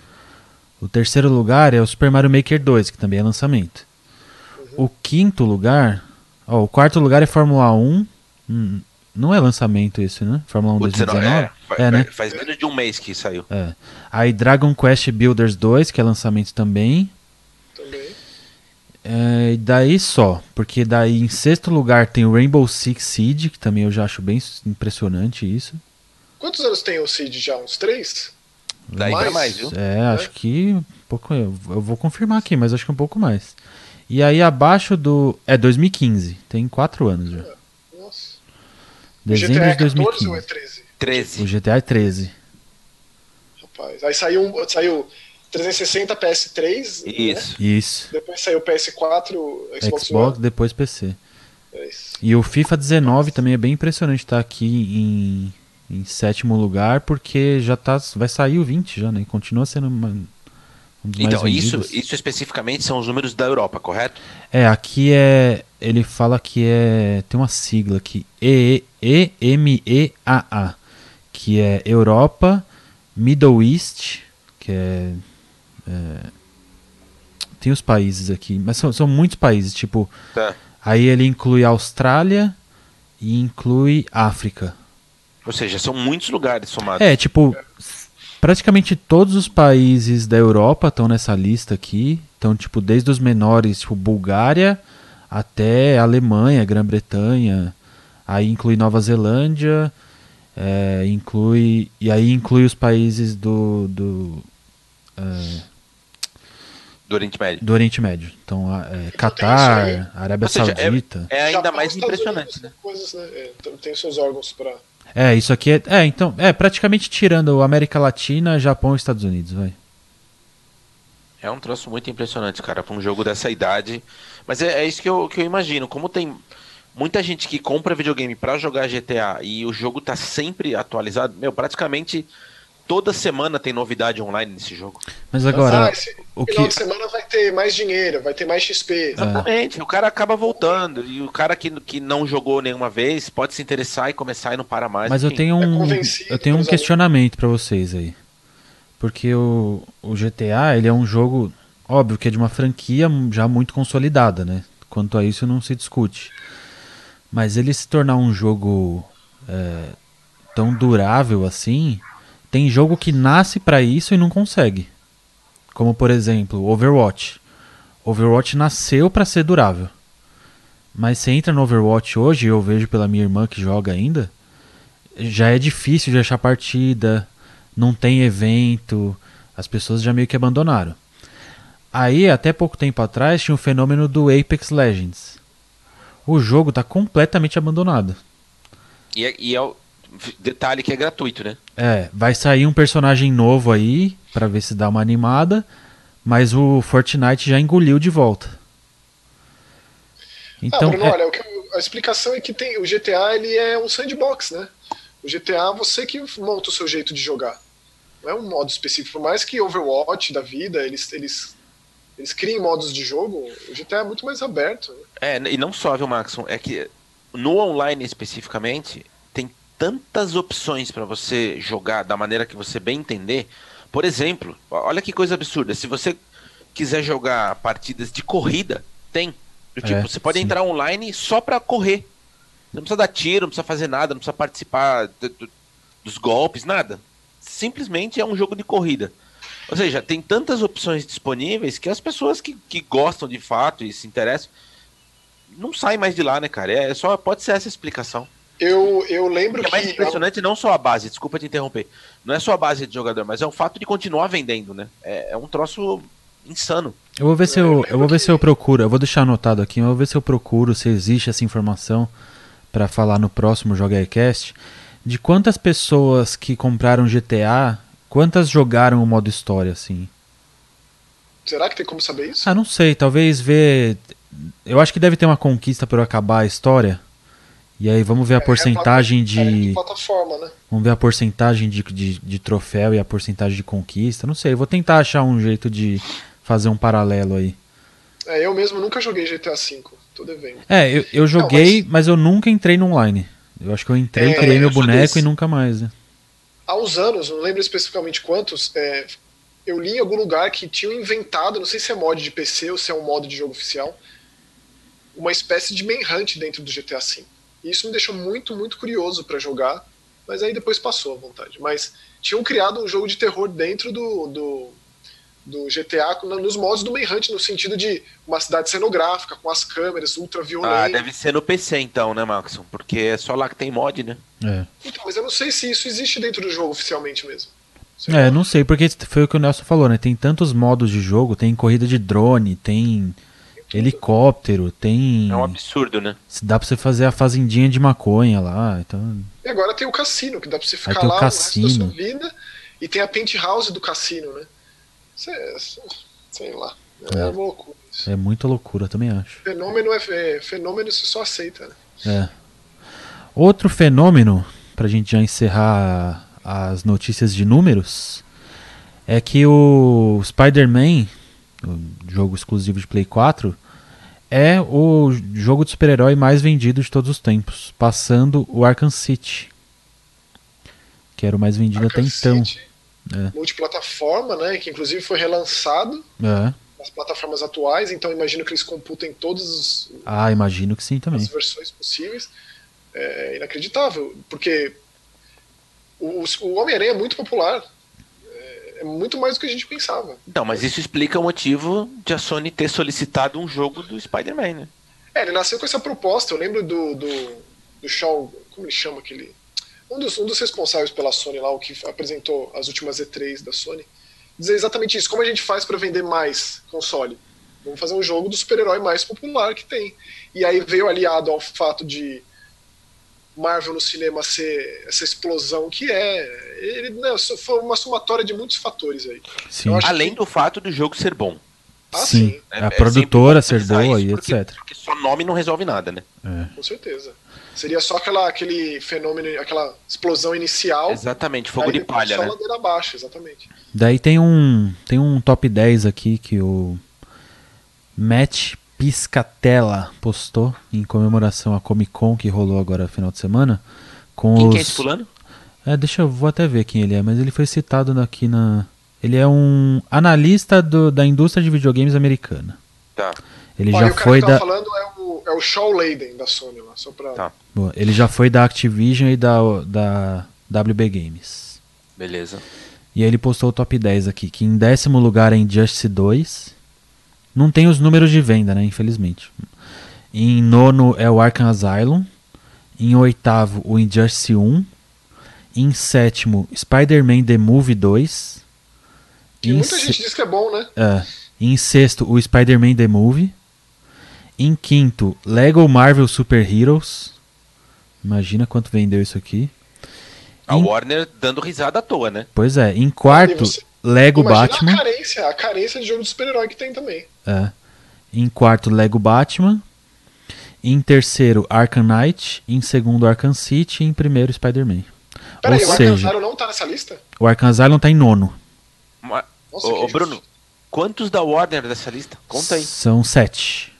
O terceiro lugar é o Super Mario Maker 2, que também é lançamento. O quinto lugar, ó, o quarto lugar é Fórmula 1. Hum, não é lançamento isso, né? Fórmula 1 O 19, 2019? é, É, né? faz menos de um mês que saiu. É. Aí Dragon Quest Builders 2, que é lançamento também. Também. É, e daí só, porque daí em sexto lugar tem o Rainbow Six Siege, que também eu já acho bem impressionante isso. Quantos anos tem o Cid já? Uns três? Daí Mais? mais, viu? É, acho que um pouco, eu, eu vou confirmar aqui, mas acho que um pouco mais. E aí abaixo do é 2015, tem quatro anos já. Nossa. Dezembro o GTA é de 14 ou é 2015. 13? 13. O GTA é 13. Rapaz. Aí saiu, um- saiu 360 PS3. né? Isso. Depois Isso. saiu PS4, Xbox, Xbox, One. depois PC. É isso. E o FIFA 19 também é bem impressionante estar aqui em, em sétimo lugar, porque já tá, vai sair o 20 já, né? E continua sendo uma, um dos Então, isso, isso especificamente são os números da Europa, correto? É, aqui é. Ele fala que é. Tem uma sigla aqui. E- E- EMEAA. Que é Europa, Middle East, que é. é, tem os países aqui, mas são, são muitos países, tipo. Tá. Aí ele inclui Austrália e inclui África. Ou seja, são muitos lugares somados. É, tipo, praticamente todos os países da Europa estão nessa lista aqui. Então, tipo, desde os menores, tipo, Bulgária até Alemanha, Grã-Bretanha. Aí inclui Nova Zelândia, é, inclui. E aí inclui os países do. do, é, Do Oriente Médio. do Oriente Médio. Então, é, aí. Catar, Arábia seja, é- Saudita. É ainda Japão, mais Estados impressionante, Unidos, né? Coisas, né? É, tem- seus órgãos pra. É, isso aqui é. É, então. É, praticamente tirando América Latina, Japão e Estados Unidos, vai. É um troço muito impressionante, cara, pra um jogo dessa idade. Mas é, é isso que eu, que eu imagino. Como tem muita gente que compra videogame pra jogar GTA e o jogo tá sempre atualizado, meu, praticamente toda semana tem novidade online nesse jogo. Mas agora, ah, esse o final que. de semana vai ter mais dinheiro, vai ter mais XP. Exatamente. O cara acaba voltando. E o cara que, que não jogou nenhuma vez pode se interessar e começar e não para mais. Mas eu enfim. tenho um, convencido eu tenho um questionamento pra vocês aí. Porque o, o GTA, ele é um jogo, óbvio que é de uma franquia já muito consolidada, né? Quanto a isso não se discute. Mas ele se tornar um jogo é, tão durável assim, tem jogo que nasce pra isso e não consegue. Como por exemplo, Overwatch. Overwatch nasceu pra ser durável. Mas você entra no Overwatch hoje, eu vejo pela minha irmã que joga ainda, já é difícil de achar partida, não tem evento, as pessoas já meio que abandonaram. Aí, até pouco tempo atrás, tinha o fenômeno do Apex Legends. O jogo tá completamente abandonado. E é, e é o detalhe que é gratuito, né? É, vai sair um personagem novo aí, pra ver se dá uma animada, mas o Fortnite já engoliu de volta. Então, ah, Bruno, é- olha, o que eu- a explicação é que tem, o GTA ele é um sandbox, né? O GTA você que monta o seu jeito de jogar. Não é um modo específico. Por mais que Overwatch da vida, eles, eles, eles criem modos de jogo, o GTA é muito mais aberto. né? É, e não só, viu, Maxon? É que no online especificamente, tem tantas opções pra você jogar da maneira que você bem entender. Por exemplo, olha que coisa absurda. Se você quiser jogar partidas de corrida, tem. Do Tipo, É, você pode sim. entrar online só pra correr. Você não precisa dar tiro, não precisa fazer nada, não precisa participar do- do- dos golpes, nada. Simplesmente é um jogo de corrida. Ou seja, tem tantas opções disponíveis que as pessoas que, que gostam de fato e se interessam não saem mais de lá, né, cara? É só pode ser essa a explicação. Eu, eu lembro que é mais que. impressionante não só a base, desculpa te interromper. Não é só a base de jogador, mas é o fato de continuar vendendo, né? É, é um troço insano. Eu vou ver se É, eu eu, eu vou ver que- se eu procuro, eu vou deixar anotado aqui, eu vou ver se eu procuro se existe essa informação pra falar no próximo Joga Cast de quantas pessoas que compraram GTA, quantas jogaram o modo história assim. Será que tem como saber isso? Ah, não sei, talvez ver, eu acho que deve ter uma conquista por acabar a história E aí vamos ver a É, porcentagem é de. plataforma, né? Vamos ver a porcentagem de, de, de troféu e a porcentagem de conquista. Não sei, eu vou tentar achar um jeito de fazer um paralelo aí. É, eu mesmo nunca joguei GTA V, tô devendo. É, eu, eu joguei, mas... eu nunca entrei no online. Eu acho que eu entrei, É, criei meu boneco desse. e nunca mais. Né? Há uns anos, não lembro especificamente quantos, é, eu li em algum lugar que tinham inventado, não sei se é mod de PC ou se é um modo de jogo oficial, uma espécie de manhunt dentro do GTA V. E isso me deixou muito, muito curioso pra jogar, mas aí depois passou à vontade. Mas tinham criado um jogo de terror dentro do, do, do GTA nos modos do manhunt, no sentido de uma cidade cenográfica, com as câmeras ultra Ah, deve ser no PC então, né, Maxon? Porque é só lá que tem mod, né? É. Então, mas eu não sei se isso existe dentro do jogo oficialmente mesmo. Sei É, lá. não sei, porque foi o que o Nelson falou, né? Tem tantos modos de jogo, tem corrida de drone, tem helicóptero, tem. É um absurdo, né? Dá pra você fazer a fazendinha de maconha lá, então. E agora tem o cassino, que dá pra você ficar tem o lá cassino. o resto da sua vida. E tem a penthouse do cassino, né? Sei lá. É, É. loucura isso. É muita loucura, também acho. Fenômeno é, é fenômeno você só aceita, né? É. Outro fenômeno, pra gente já encerrar as notícias de números, é que o Spider-Man, o jogo exclusivo de Play 4, é o jogo de super-herói mais vendido de todos os tempos, passando o Arkham City, que era o mais vendido até Arkham então. City, É. Multiplataforma, né? Que inclusive foi relançado É. nas plataformas atuais, então imagino que eles computem todas os- Ah, imagino que sim também. as versões possíveis. É inacreditável, porque o, o Homem-Aranha é muito popular. É, é muito mais do que a gente pensava. Então, mas isso explica o motivo de a Sony ter solicitado um jogo do Spider-Man, né? É, ele nasceu com essa proposta. Eu lembro do, do, do Shaw, como ele chama aquele? Um dos, um dos responsáveis pela Sony lá, o que apresentou as últimas E3 da Sony, dizer exatamente isso. Como a gente faz para vender mais console? Vamos fazer um jogo do super-herói mais popular que tem. E aí veio aliado ao fato de Marvel no cinema ser essa explosão que é. Ele, né, foi uma somatória de muitos fatores aí. Além do fato do jogo ser bom. Ah, sim. sim, É- a é produtora ser boa e etc. Porque só nome não resolve nada, né? É. com certeza. Seria só aquela, aquele fenômeno, aquela explosão inicial. Exatamente, fogo de palha, só né? ladeira abaixo, exatamente. Daí tem um, tem um top 10 aqui que o Matt Piscatella postou em comemoração à Comic Con que rolou agora no final de semana. Com Quem os... que é esse fulano? É, deixa eu vou até ver quem ele é, mas ele foi citado aqui na. Ele é um analista do- da indústria de videogames americana. Tá. Ele e já o cara foi da. falando é o, é o Shaw Layden da Sony lá, só pra. Tá. Boa, Ele já foi da Activision e da, da WB Games. Beleza. E aí ele postou o top 10 aqui, que em décimo lugar é Injustice 2. Não tem os números de venda, né? Infelizmente. Em nono é o Arkham Asylum. Em oitavo, o Injustice 1. Em sétimo, Spider-Man The Movie 2. E Em, muita se- gente diz que é bom, né? é. em sexto, o Spider-Man The Movie. Em quinto, Lego Marvel Super Heroes. Imagina quanto vendeu isso aqui. A Em- Warner dando risada à toa, né? Pois é, em quarto, você- Lego Imagina Batman. a carência, a carência de jogo de super-herói que tem também. É. Em quarto, Lego Batman. Em terceiro, Arkham Knight. Em segundo, Arkham City. E em primeiro, Spider-Man. Peraí, Ou o seja, Arcanzaro não tá nessa lista? o Arkham Asylum tá em nono. Ma- Nossa, Ô, ô, Bruno, quantos da Warner dessa lista? Conta aí. São sete.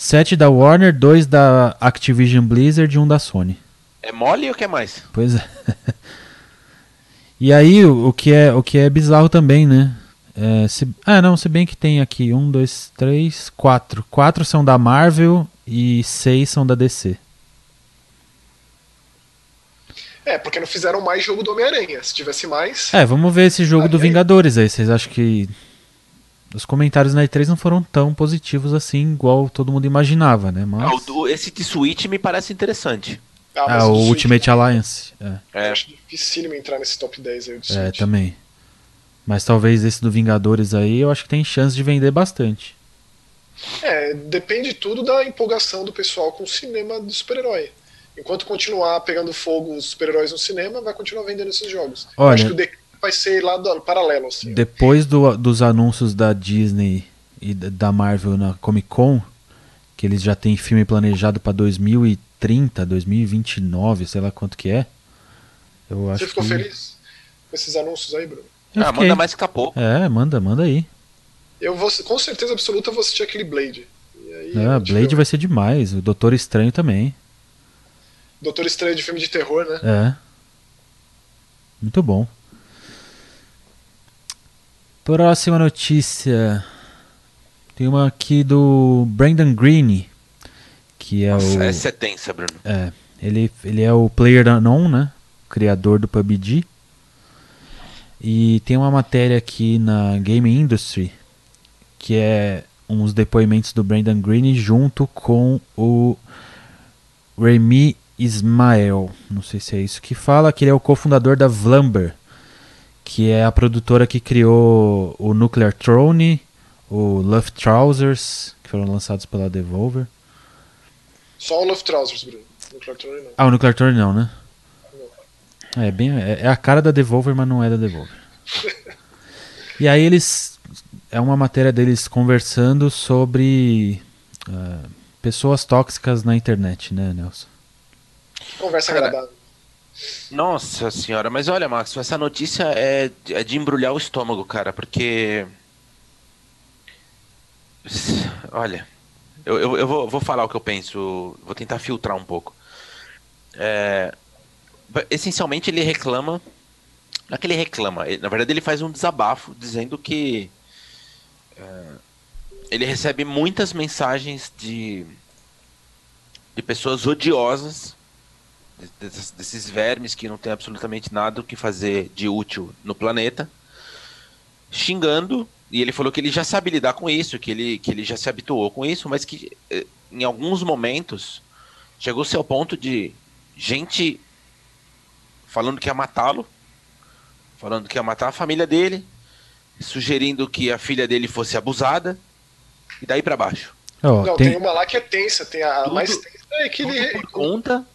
Sete da Warner, dois da Activision Blizzard e um da Sony. É mole ou quer mais? Pois é. e aí, o, o que é, o que é bizarro também, né? É, se, ah, não, se bem que tem aqui um, dois, três, quatro. Quatro são da Marvel e seis são da DC. É, porque não fizeram mais jogo do Homem-Aranha. Se tivesse mais. É, vamos ver esse jogo Ah, do aí? Vingadores aí. Vocês acham que os comentários na E3 não foram tão positivos assim, igual todo mundo imaginava, né? Ah, Mas... o do- esse de Switch me parece interessante. Ah, Ah, o Switch, Ultimate Alliance. É, É, Eu acho dificílimo entrar nesse top 10 aí do é, também. Mas talvez esse do Vingadores aí, eu acho que tem chance de vender bastante. É, depende tudo da empolgação do pessoal com o cinema do super-herói. Enquanto continuar pegando fogo os super-heróis no cinema, vai continuar vendendo esses jogos. Eu Olha- acho que o vai ser lá do, paralelo, assim. Depois do- dos anúncios da Disney e da- Marvel na Comic Con, que eles já têm filme planejado para 2030, 2029, sei lá quanto que é. Eu acho Você ficou que... feliz com esses anúncios aí, Bruno? Eu ah, fiquei. manda mais que pouco. É, manda, manda aí. Eu vou, com certeza absoluta, vou assistir aquele Blade. Te Blade vai ser demais. O Doutor Estranho também. Doutor Estranho de filme de terror, né? É. Muito bom. Próxima notícia. Tem uma aqui do Brandon Greene, que é Nossa, o essa é tensa, Bruno. é, ele, ele é o Player Unknown, né? Criador do PUBG. E tem uma matéria aqui na Game Industry que é uns depoimentos do Brandon Greene junto com o Remy Ismael. Não sei se é isso que fala, que ele é o cofundador da Vlamber, que é a produtora que criou o Nuclear Throne, o Love Trousers, que foram lançados pela Devolver. Só o Love Trousers, Bruno. No Clartone não. Ah, o Nuclear Throne não, né? É, bem, é, é a cara da Devolver, mas não é da Devolver. e aí eles. É uma matéria deles conversando sobre ah, pessoas tóxicas na internet, né, Nelson? Conversa Cara, agradável. Nossa senhora, mas olha, Max, essa notícia é, é de embrulhar o estômago, cara, porque. Olha, eu, eu, eu vou, vou falar o que eu penso, vou tentar filtrar um pouco. É, essencialmente, ele reclama. Não é que ele reclama, ele- na verdade, ele faz um desabafo dizendo que. é, ele recebe muitas mensagens de. de pessoas odiosas desses, desses vermes que não tem absolutamente nada o que fazer de útil no planeta, xingando, e ele falou que ele já sabe lidar com isso, que ele, que ele já se habituou com isso, mas que eh, em alguns momentos chegou-se ao ponto de gente falando que ia matá-lo, falando que ia matar a família dele, sugerindo que a filha dele fosse abusada, e daí pra baixo. Ó, não, tem- tem... uma lá que é tensa. Tem a Tudo- mais tensa é que ele por conta.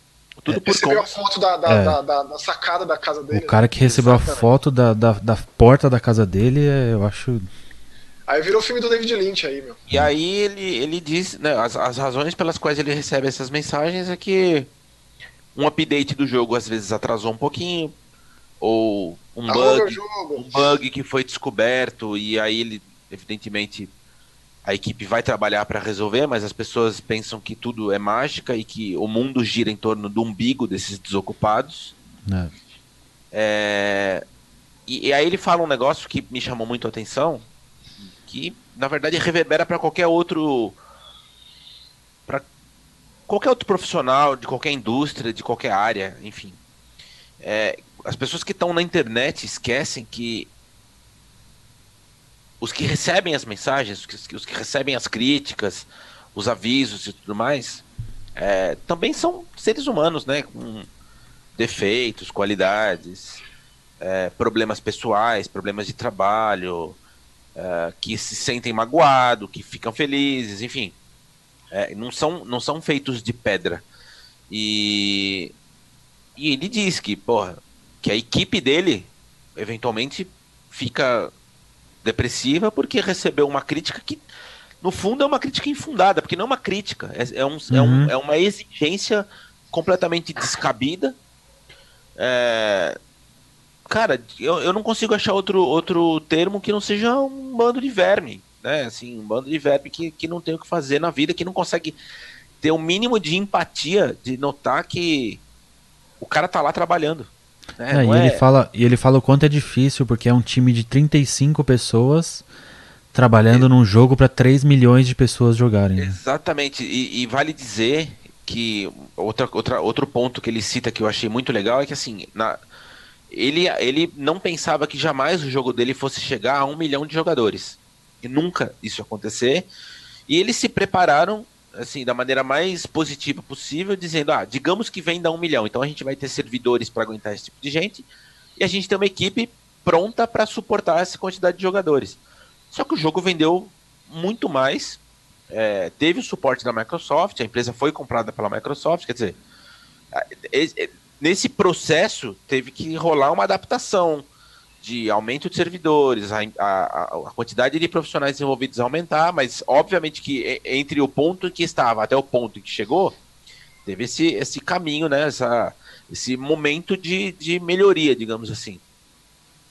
Tudo por recebeu a conta. foto da, da, É. da, da- da sacada da casa dele. o cara que recebeu a Exatamente. foto da, da, da porta da casa dele, é, eu acho. Aí virou o filme do David Lynch aí, meu. E aí ele, ele diz, né, as, as razões pelas quais ele recebe essas mensagens é que um update do jogo às vezes atrasou um pouquinho, ou um bug, um bug que foi descoberto e aí ele, evidentemente, a equipe vai trabalhar para resolver, mas as pessoas pensam que tudo é mágica e que o mundo gira em torno do umbigo desses desocupados. né, É, E, e aí ele fala um negócio que me chamou muito a atenção, que na verdade reverbera para qualquer outro para qualquer outro profissional de qualquer indústria, de qualquer área, enfim. É, as pessoas que estão na internet esquecem que os que recebem as mensagens, os que, os que recebem as críticas, os avisos e tudo mais, é, também são seres humanos, né? Com defeitos, qualidades, é, problemas pessoais, problemas de trabalho, é, que se sentem magoados, que ficam felizes, enfim. É, não, são, não são feitos de pedra. E, e ele diz que, porra, que a equipe dele eventualmente fica depressiva porque recebeu uma crítica que, no fundo, é uma crítica infundada, porque não é uma crítica, é, é, um, é, um, Uhum. é uma exigência completamente descabida. É, cara, eu, eu não consigo achar outro, outro termo que não seja um bando de verme, né? Assim, um bando de verme que, que não tem o que fazer na vida, que não consegue ter o mínimo de empatia de notar que o cara tá lá trabalhando. Né? É, e, é- ele fala, e ele fala o quanto é difícil, porque é um time de 35 pessoas trabalhando num jogo para 3 milhões de pessoas jogarem. né? Exatamente, e, e vale dizer que outra, outra, outro ponto que ele cita que eu achei muito legal é que assim, na, ele, ele não pensava que jamais o jogo dele fosse chegar a um milhão de jogadores. E nunca isso ia acontecer. E eles se prepararam assim da maneira mais positiva possível, dizendo: ah, digamos que venda um milhão, então a gente vai ter servidores para aguentar esse tipo de gente e a gente tem uma equipe pronta para suportar essa quantidade de jogadores. Só que o jogo vendeu muito mais é, teve o suporte da Microsoft, a empresa foi comprada pela Microsoft, quer dizer, nesse processo teve que rolar uma adaptação, de aumento de servidores, a, a, a, quantidade de profissionais envolvidos aumentar, mas obviamente que entre o ponto em que estava até o ponto em que chegou, teve esse, esse caminho, né? Essa, esse momento de, de melhoria, digamos assim.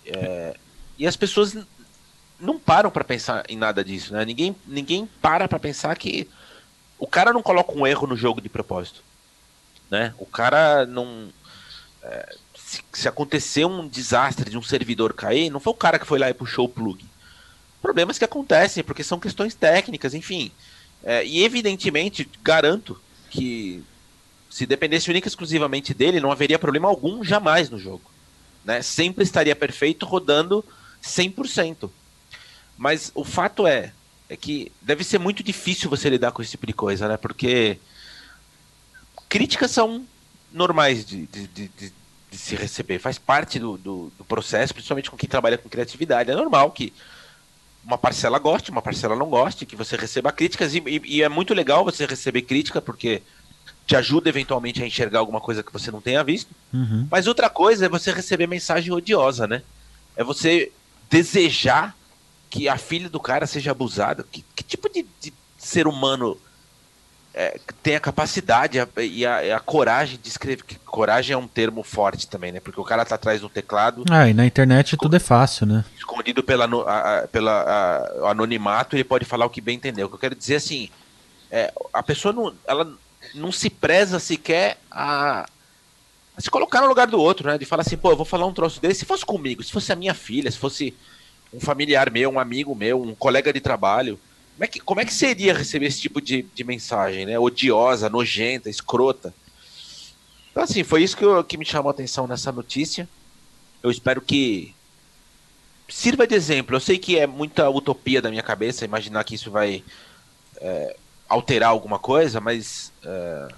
É, e as pessoas não param para pensar em nada disso, né? Ninguém, ninguém para para pensar que o cara não coloca um erro no jogo de propósito, né? O cara não é, se, se acontecer um desastre de um servidor cair, não foi o cara que foi lá e puxou o plug. Problemas que acontecem porque são questões técnicas, enfim. É, e evidentemente garanto que se dependesse única e exclusivamente dele, não haveria problema algum jamais no jogo. Né? Sempre estaria perfeito, rodando 100%. Mas o fato é, é que deve ser muito difícil você lidar com esse tipo de coisa, né? Porque críticas são normais de, de, de, de se receber, faz parte do, do, do, processo, principalmente com quem trabalha com criatividade. É normal que uma parcela goste, uma parcela não goste, que você receba críticas, e, e, e é muito legal você receber crítica, porque te ajuda eventualmente a enxergar alguma coisa que você não tenha visto. Uhum. Mas outra coisa é você receber mensagem odiosa, né? É você desejar que a filha do cara seja abusada. Que, que tipo de, de, ser humano é, tem a capacidade a, e a, a, coragem de escrever? Que coragem é um termo forte também, né? Porque o cara tá atrás do teclado. Ah, e na internet tudo é fácil, né? Escondido pela, a, pela anonimato, ele pode falar o que bem entendeu. O que eu quero dizer assim. É, a pessoa não, ela não se preza sequer a, se colocar no lugar do outro, né? De falar assim, pô, eu vou falar um troço desse. Se fosse comigo, se fosse a minha filha, se fosse um familiar meu, um amigo meu, um colega de trabalho, como é que, como é que seria receber esse tipo de, de mensagem, né? Odiosa, nojenta, escrota. Então, assim, foi isso que, eu, que me chamou a atenção nessa notícia. Eu espero que sirva de exemplo. Eu sei que é muita utopia da minha cabeça imaginar que isso vai é, alterar alguma coisa, mas uh,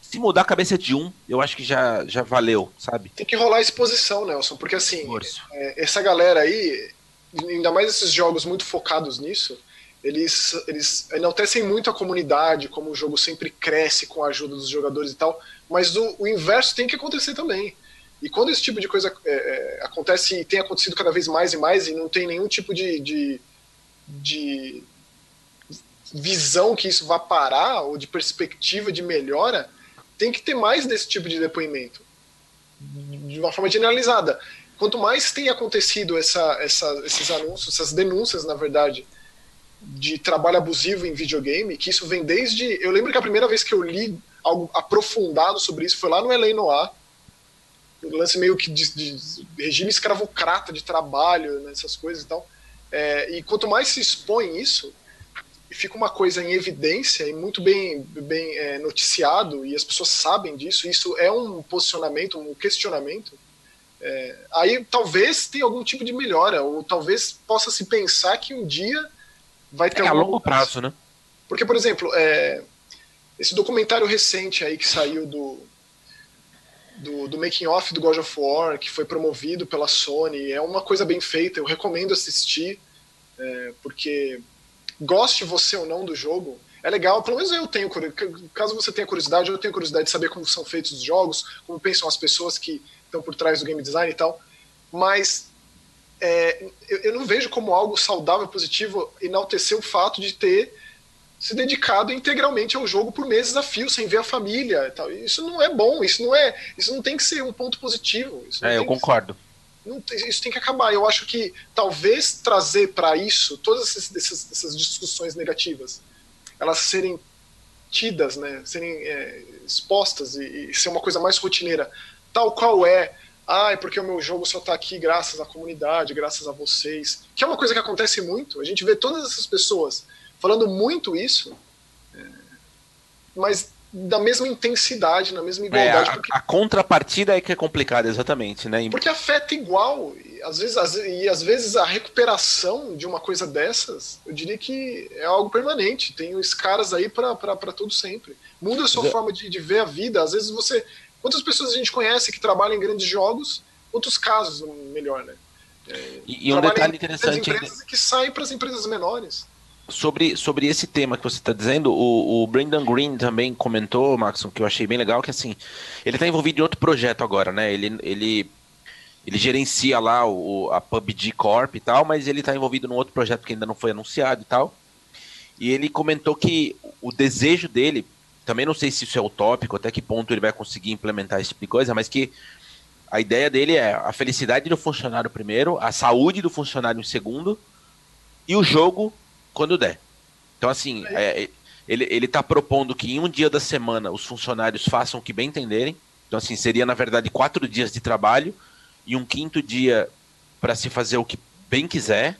se mudar a cabeça de um, eu acho que já, já valeu, sabe? Tem que rolar exposição, Nelson, porque assim, é, essa galera aí, ainda mais esses jogos muito focados nisso, eles, eles enaltecem muito a comunidade, como o jogo sempre cresce com a ajuda dos jogadores e tal, mas o, o inverso tem que acontecer também. E quando esse tipo de coisa é, é, acontece e tem acontecido cada vez mais e mais, e não tem nenhum tipo de, de, de visão que isso vá parar ou de perspectiva de melhora, tem que ter mais desse tipo de depoimento, de uma forma generalizada. Quanto mais tem acontecido essa, essa, esses anúncios, essas denúncias, na verdade, de trabalho abusivo em videogame, que isso vem desde. Eu lembro que a primeira vez que eu li algo aprofundado sobre isso foi lá no L.A. Noir, um lance meio que de, de regime escravocrata de trabalho, né, coisas e tal. É, e quanto mais se expõe isso, fica uma coisa em evidência e muito bem, bem é, noticiado, e as pessoas sabem disso, isso é um posicionamento, um questionamento, é, aí talvez tenha algum tipo de melhora, ou talvez possa se pensar que um dia vai ter. É a longo prazo, né? Porque, por exemplo, é, esse documentário recente aí que saiu do, do, do making off do God of War, que foi promovido pela Sony, é uma coisa bem feita, eu recomendo assistir, é, porque goste você ou não do jogo, é legal, pelo menos eu tenho, caso você tenha curiosidade, eu tenho curiosidade de saber como são feitos os jogos, como pensam as pessoas que estão por trás do game design e tal, mas é, eu, eu, não vejo como algo saudável, positivo, enaltecer o fato de ter se dedicado integralmente ao jogo por meses a fio, sem ver a família e tal. Isso não é bom, isso não é, isso não tem que ser um ponto positivo. é, eu concordo. Ser não, isso tem que acabar. Eu acho que talvez trazer para isso todas essas, essas, discussões negativas, elas serem tidas, né, serem é, expostas e, e, ser uma coisa mais rotineira, tal qual é. Ah, é porque o meu jogo só está aqui graças à comunidade, graças a vocês. Que é uma coisa que acontece muito. A gente vê todas essas pessoas falando muito isso, é, mas da mesma intensidade, na mesma igualdade. É, a, porque... a, contrapartida é que é complicada, exatamente, né? Porque afeta igual. E às, vezes, às, e às vezes a recuperação de uma coisa dessas, eu diria que é algo permanente. Tem os caras aí para tudo sempre. Muda a sua forma de, de ver a vida. Às vezes você. Quantas pessoas a gente conhece que trabalham em grandes jogos? Outros casos, melhor, né? É, e, e um detalhe interessante. Empresas que saem para as empresas menores sobre, sobre esse tema que você está dizendo, o, o Brendan Green também comentou, Maxon, que eu achei bem legal, que assim, ele está envolvido em outro projeto agora, né? Ele, ele ele gerencia lá o, a PUBG Corp e tal, mas ele está envolvido num outro projeto que ainda não foi anunciado e tal. E ele comentou que o desejo dele, também não sei se isso é utópico, até que ponto ele vai conseguir implementar esse tipo de coisa, mas que a ideia dele é a felicidade do funcionário primeiro, a saúde do funcionário em segundo e o jogo quando der. Então, assim, é, ele, ele tá propondo que em um dia da semana os funcionários façam o que bem entenderem. Então, assim, seria na verdade quatro dias de trabalho e um quinto dia para se fazer o que bem quiser.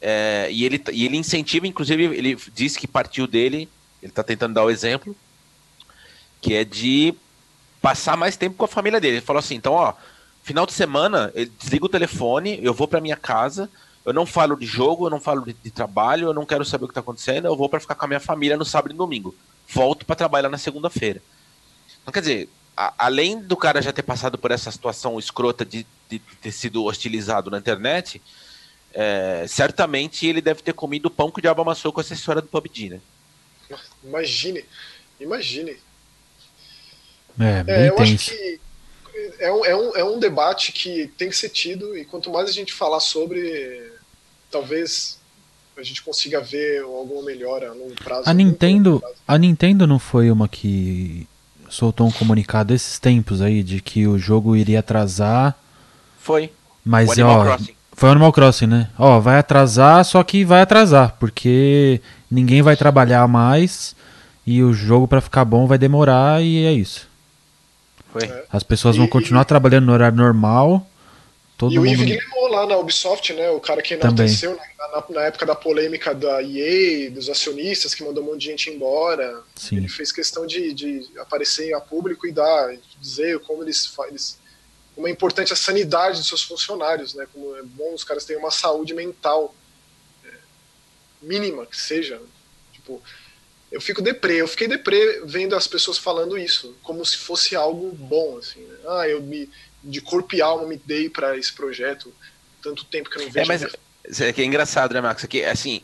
É, e, ele, e ele incentiva, inclusive, ele disse que partiu dele, ele está tentando dar o exemplo, que é de passar mais tempo com a família dele. Ele falou assim: então, ó, final de semana, ele desliga o telefone, eu vou para minha casa, eu não falo de jogo, eu não falo de, de trabalho, eu não quero saber o que está acontecendo, eu vou para ficar com a minha família no sábado e domingo. Volto para trabalhar na segunda-feira. Então, quer dizer, a, além do cara já ter passado por essa situação escrota de, de, de ter sido hostilizado na internet, é, certamente ele deve ter comido o pão que o diabo amassou com essa história do PUBG, né? Imagine, imagine. É, bem é, eu acho que é um, é, um, é um debate que tem que ser tido e quanto mais a gente falar sobre, talvez a gente consiga ver alguma melhora a longo prazo. A Nintendo, prazo. a Nintendo não foi uma que soltou um comunicado esses tempos aí de que o jogo iria atrasar. Foi. Mas ó, foi o Animal Crossing, né? Ó, vai atrasar, só que vai atrasar, porque ninguém vai trabalhar mais e o jogo para ficar bom vai demorar e é isso. Foi. As pessoas vão continuar trabalhando no horário normal. Todo e mundo... o Yves Guillemot lá na Ubisoft, né? O cara que enalteceu na, na, na, época da polêmica da EA, dos acionistas, que mandou um monte de gente embora. Sim. Ele fez questão de, de aparecer a público e dar, dizer como eles, eles como é importante a sanidade dos seus funcionários, né? Como é bom os caras terem uma saúde mental é, mínima que seja. Tipo, eu fico deprê, eu fiquei deprê vendo as pessoas falando isso, como se fosse algo bom, assim, né? Ah, eu me de corpo e alma me dei para esse projeto, tanto tempo que eu não vejo. É, mas é que é engraçado, né, Max? Aqui, assim,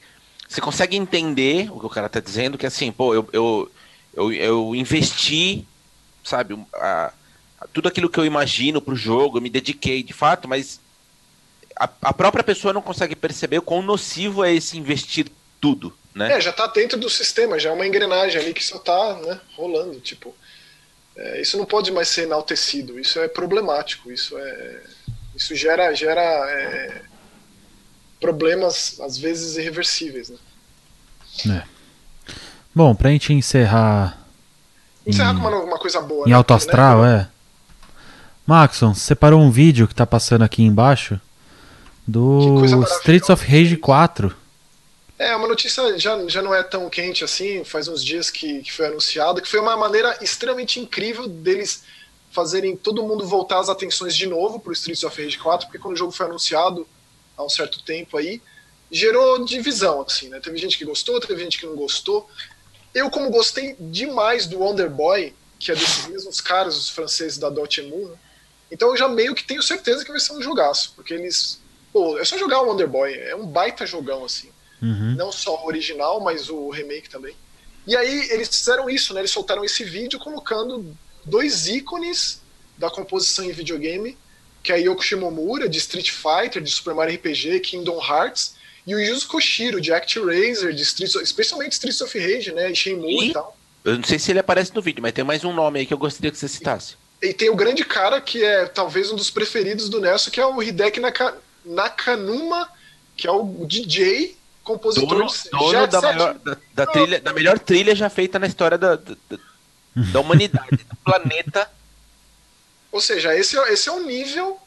você consegue entender o que o cara tá dizendo, que assim, pô, eu, eu, eu, eu investi, sabe, a, tudo aquilo que eu imagino pro jogo, eu me dediquei de fato, mas a, a própria pessoa não consegue perceber o quão nocivo é esse investir tudo, né? É, já tá dentro do sistema, já é uma engrenagem ali que só tá né, rolando, tipo. É, isso não pode mais ser enaltecido, isso é problemático, isso é. Isso gera, gera é, problemas, às vezes, irreversíveis, né? É. Bom, pra gente encerrar. Encerrar em, com uma, uma, coisa boa. Em né? alto astral, né? Maxon, separou um vídeo que tá passando aqui embaixo do Streets of Rage 4. É, uma notícia já, já não é tão quente assim, faz uns dias que, que foi anunciado, que foi uma maneira extremamente incrível deles fazerem todo mundo voltar as atenções de novo pro Streets of Rage 4, porque quando o jogo foi anunciado há um certo tempo aí, gerou divisão, assim, né? Teve gente que gostou, teve gente que não gostou. Eu, como gostei demais do Wonder Boy, que é desses mesmos caras, os franceses da Dotemu, né? Então eu já meio que tenho certeza que vai ser um jogaço, porque eles. Pô, é só jogar o Wonder Boy, é um baita jogão, assim. Uhum. Não só o original, mas o remake também. E aí eles fizeram isso, né? Eles soltaram esse vídeo colocando dois ícones da composição em videogame, que é a Yoko Shimomura, de Street Fighter, de Super Mario RPG, Kingdom Hearts, e o Yuzo Koshiro, de ActRaiser, de Streets, especialmente Streets of Rage, né? E Shenmue e, e tal. Eu não sei se ele aparece no vídeo, mas tem mais um nome aí que eu gostaria que você citasse. E, e tem o grande cara que é talvez um dos preferidos do Nelson, que é o Hideki Naka, Nakanuma, que é o DJ compositor dono, dono da, maior, da, da, trilha, da melhor trilha já feita na história da, da, da humanidade, do planeta. Ou seja, esse, é, esse é o nível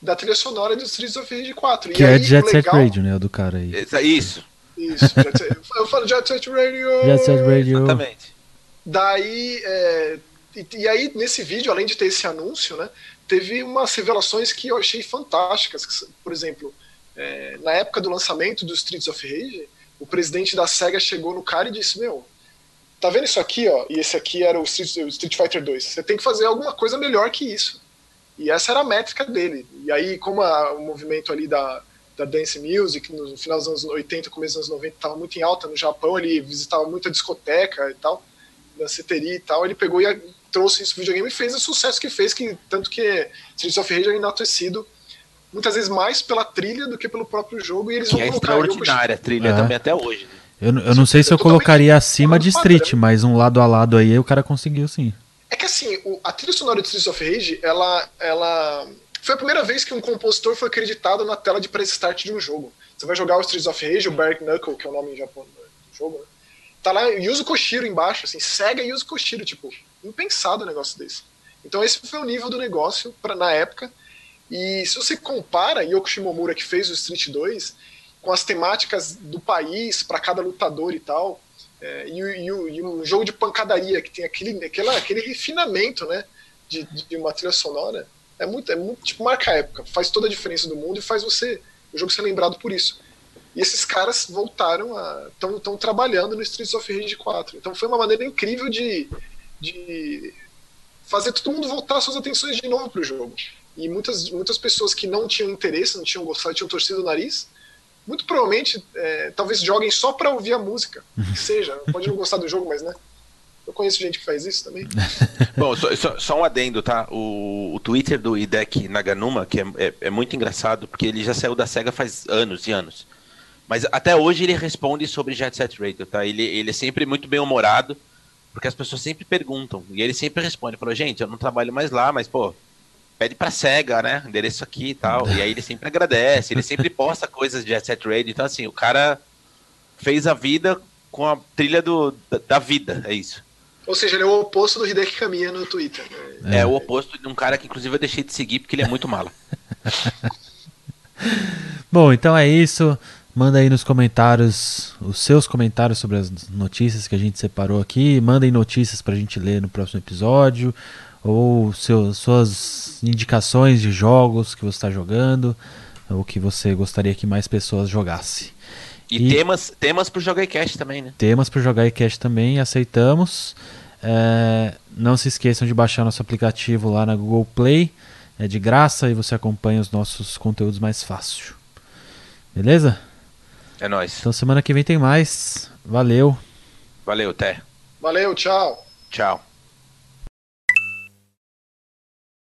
da trilha sonora do Streets of Rage 4. Que e é aí, Jet Set Radio, né? O do cara aí. Isso. Isso, eu falo Jet Set Radio. Jet Set Radio. Exatamente. Daí, é, e, e, aí, nesse vídeo, além de ter esse anúncio, né? Teve umas revelações que eu achei fantásticas. Por exemplo, é, na época do lançamento do Streets of Rage, o presidente da SEGA chegou no cara e disse: Meu, tá vendo isso aqui, ó? E esse aqui era o Street, o Street Fighter 2. Você tem que fazer alguma coisa melhor que isso. E essa era a métrica dele. E aí, como a, o movimento ali da, da dance music no final dos anos 80, começo dos anos 90 estava muito em alta no Japão, ele visitava muita discoteca e tal, danceteria e tal, ele pegou e trouxe isso pro videogame e fez o sucesso que fez, que tanto que Streets of Rage é enaltecido muitas vezes mais pela trilha do que pelo próprio jogo, e eles Que vão é colocar extraordinária a trilha É. também até hoje. Eu, eu não sei se eu colocaria acima de Street, mas um lado a lado aí o cara conseguiu sim. É que assim, o- a trilha sonora de Streets of Rage, ela, ela. Foi a primeira vez que um compositor foi acreditado na tela de pré-start de um jogo. Você vai jogar o Streets of Rage, o Bark Knuckle, que é o nome em Japão do jogo, né? Tá lá Yuzo Koshiro embaixo, assim, Sega Yuzo Koshiro, tipo, impensado um negócio desse. Então esse foi o nível do negócio pra, na época. E se você compara Yoko Shimomura, que fez o Street 2, com as temáticas do país, pra cada lutador e tal, é, e, e e um jogo de pancadaria que tem aquele, aquela, aquele refinamento, né, de, de uma trilha sonora, é muito, é muito, tipo, marca a época, faz toda a diferença do mundo e faz você, o jogo ser lembrado por isso. E esses caras voltaram a, estão trabalhando no Streets of Rage 4. Então foi uma maneira incrível de, de fazer todo mundo voltar suas atenções de novo pro jogo. E muitas, muitas pessoas que não tinham interesse, não tinham gostado, tinham torcido o nariz, muito provavelmente é, talvez joguem só pra ouvir a música, que seja. Pode não gostar do jogo, mas né. Eu conheço gente que faz isso também. Bom, só, só- só um adendo, tá? O, o Twitter do Hideki Naganuma, que é, é- é muito engraçado, porque ele já saiu da SEGA faz anos e anos. Mas até hoje ele responde sobre Jet Set Radio, tá? Ele, ele é sempre muito bem humorado, porque as pessoas sempre perguntam. E ele sempre responde, falou, gente, eu não trabalho mais lá, mas, pô, pede pra SEGA, né? Endereço aqui e tal. E aí ele sempre agradece, ele sempre posta coisas de Jet Set Radio. Então, assim, o cara fez a vida com a trilha do, da, da vida, é isso. Ou seja, ele é o oposto do Hideki Kamiya no Twitter. né? É. o oposto de um cara que, inclusive, eu deixei de seguir porque ele é muito mala. Bom, então é isso. Manda aí nos comentários os seus comentários sobre as notícias que a gente separou aqui. Mandem notícias pra gente ler no próximo episódio. Ou seu, suas indicações de jogos que você está jogando. Ou que você gostaria que mais pessoas jogassem. E, E- temas, temas pro Joga Cash também, né? Temas para jogar iCast também, aceitamos. É, não se esqueçam de baixar nosso aplicativo lá na Google Play. É de graça e você acompanha os nossos conteúdos mais fácil. Beleza? É nóis. Então semana que vem tem mais. Valeu. Valeu, até. Valeu, tchau. Tchau.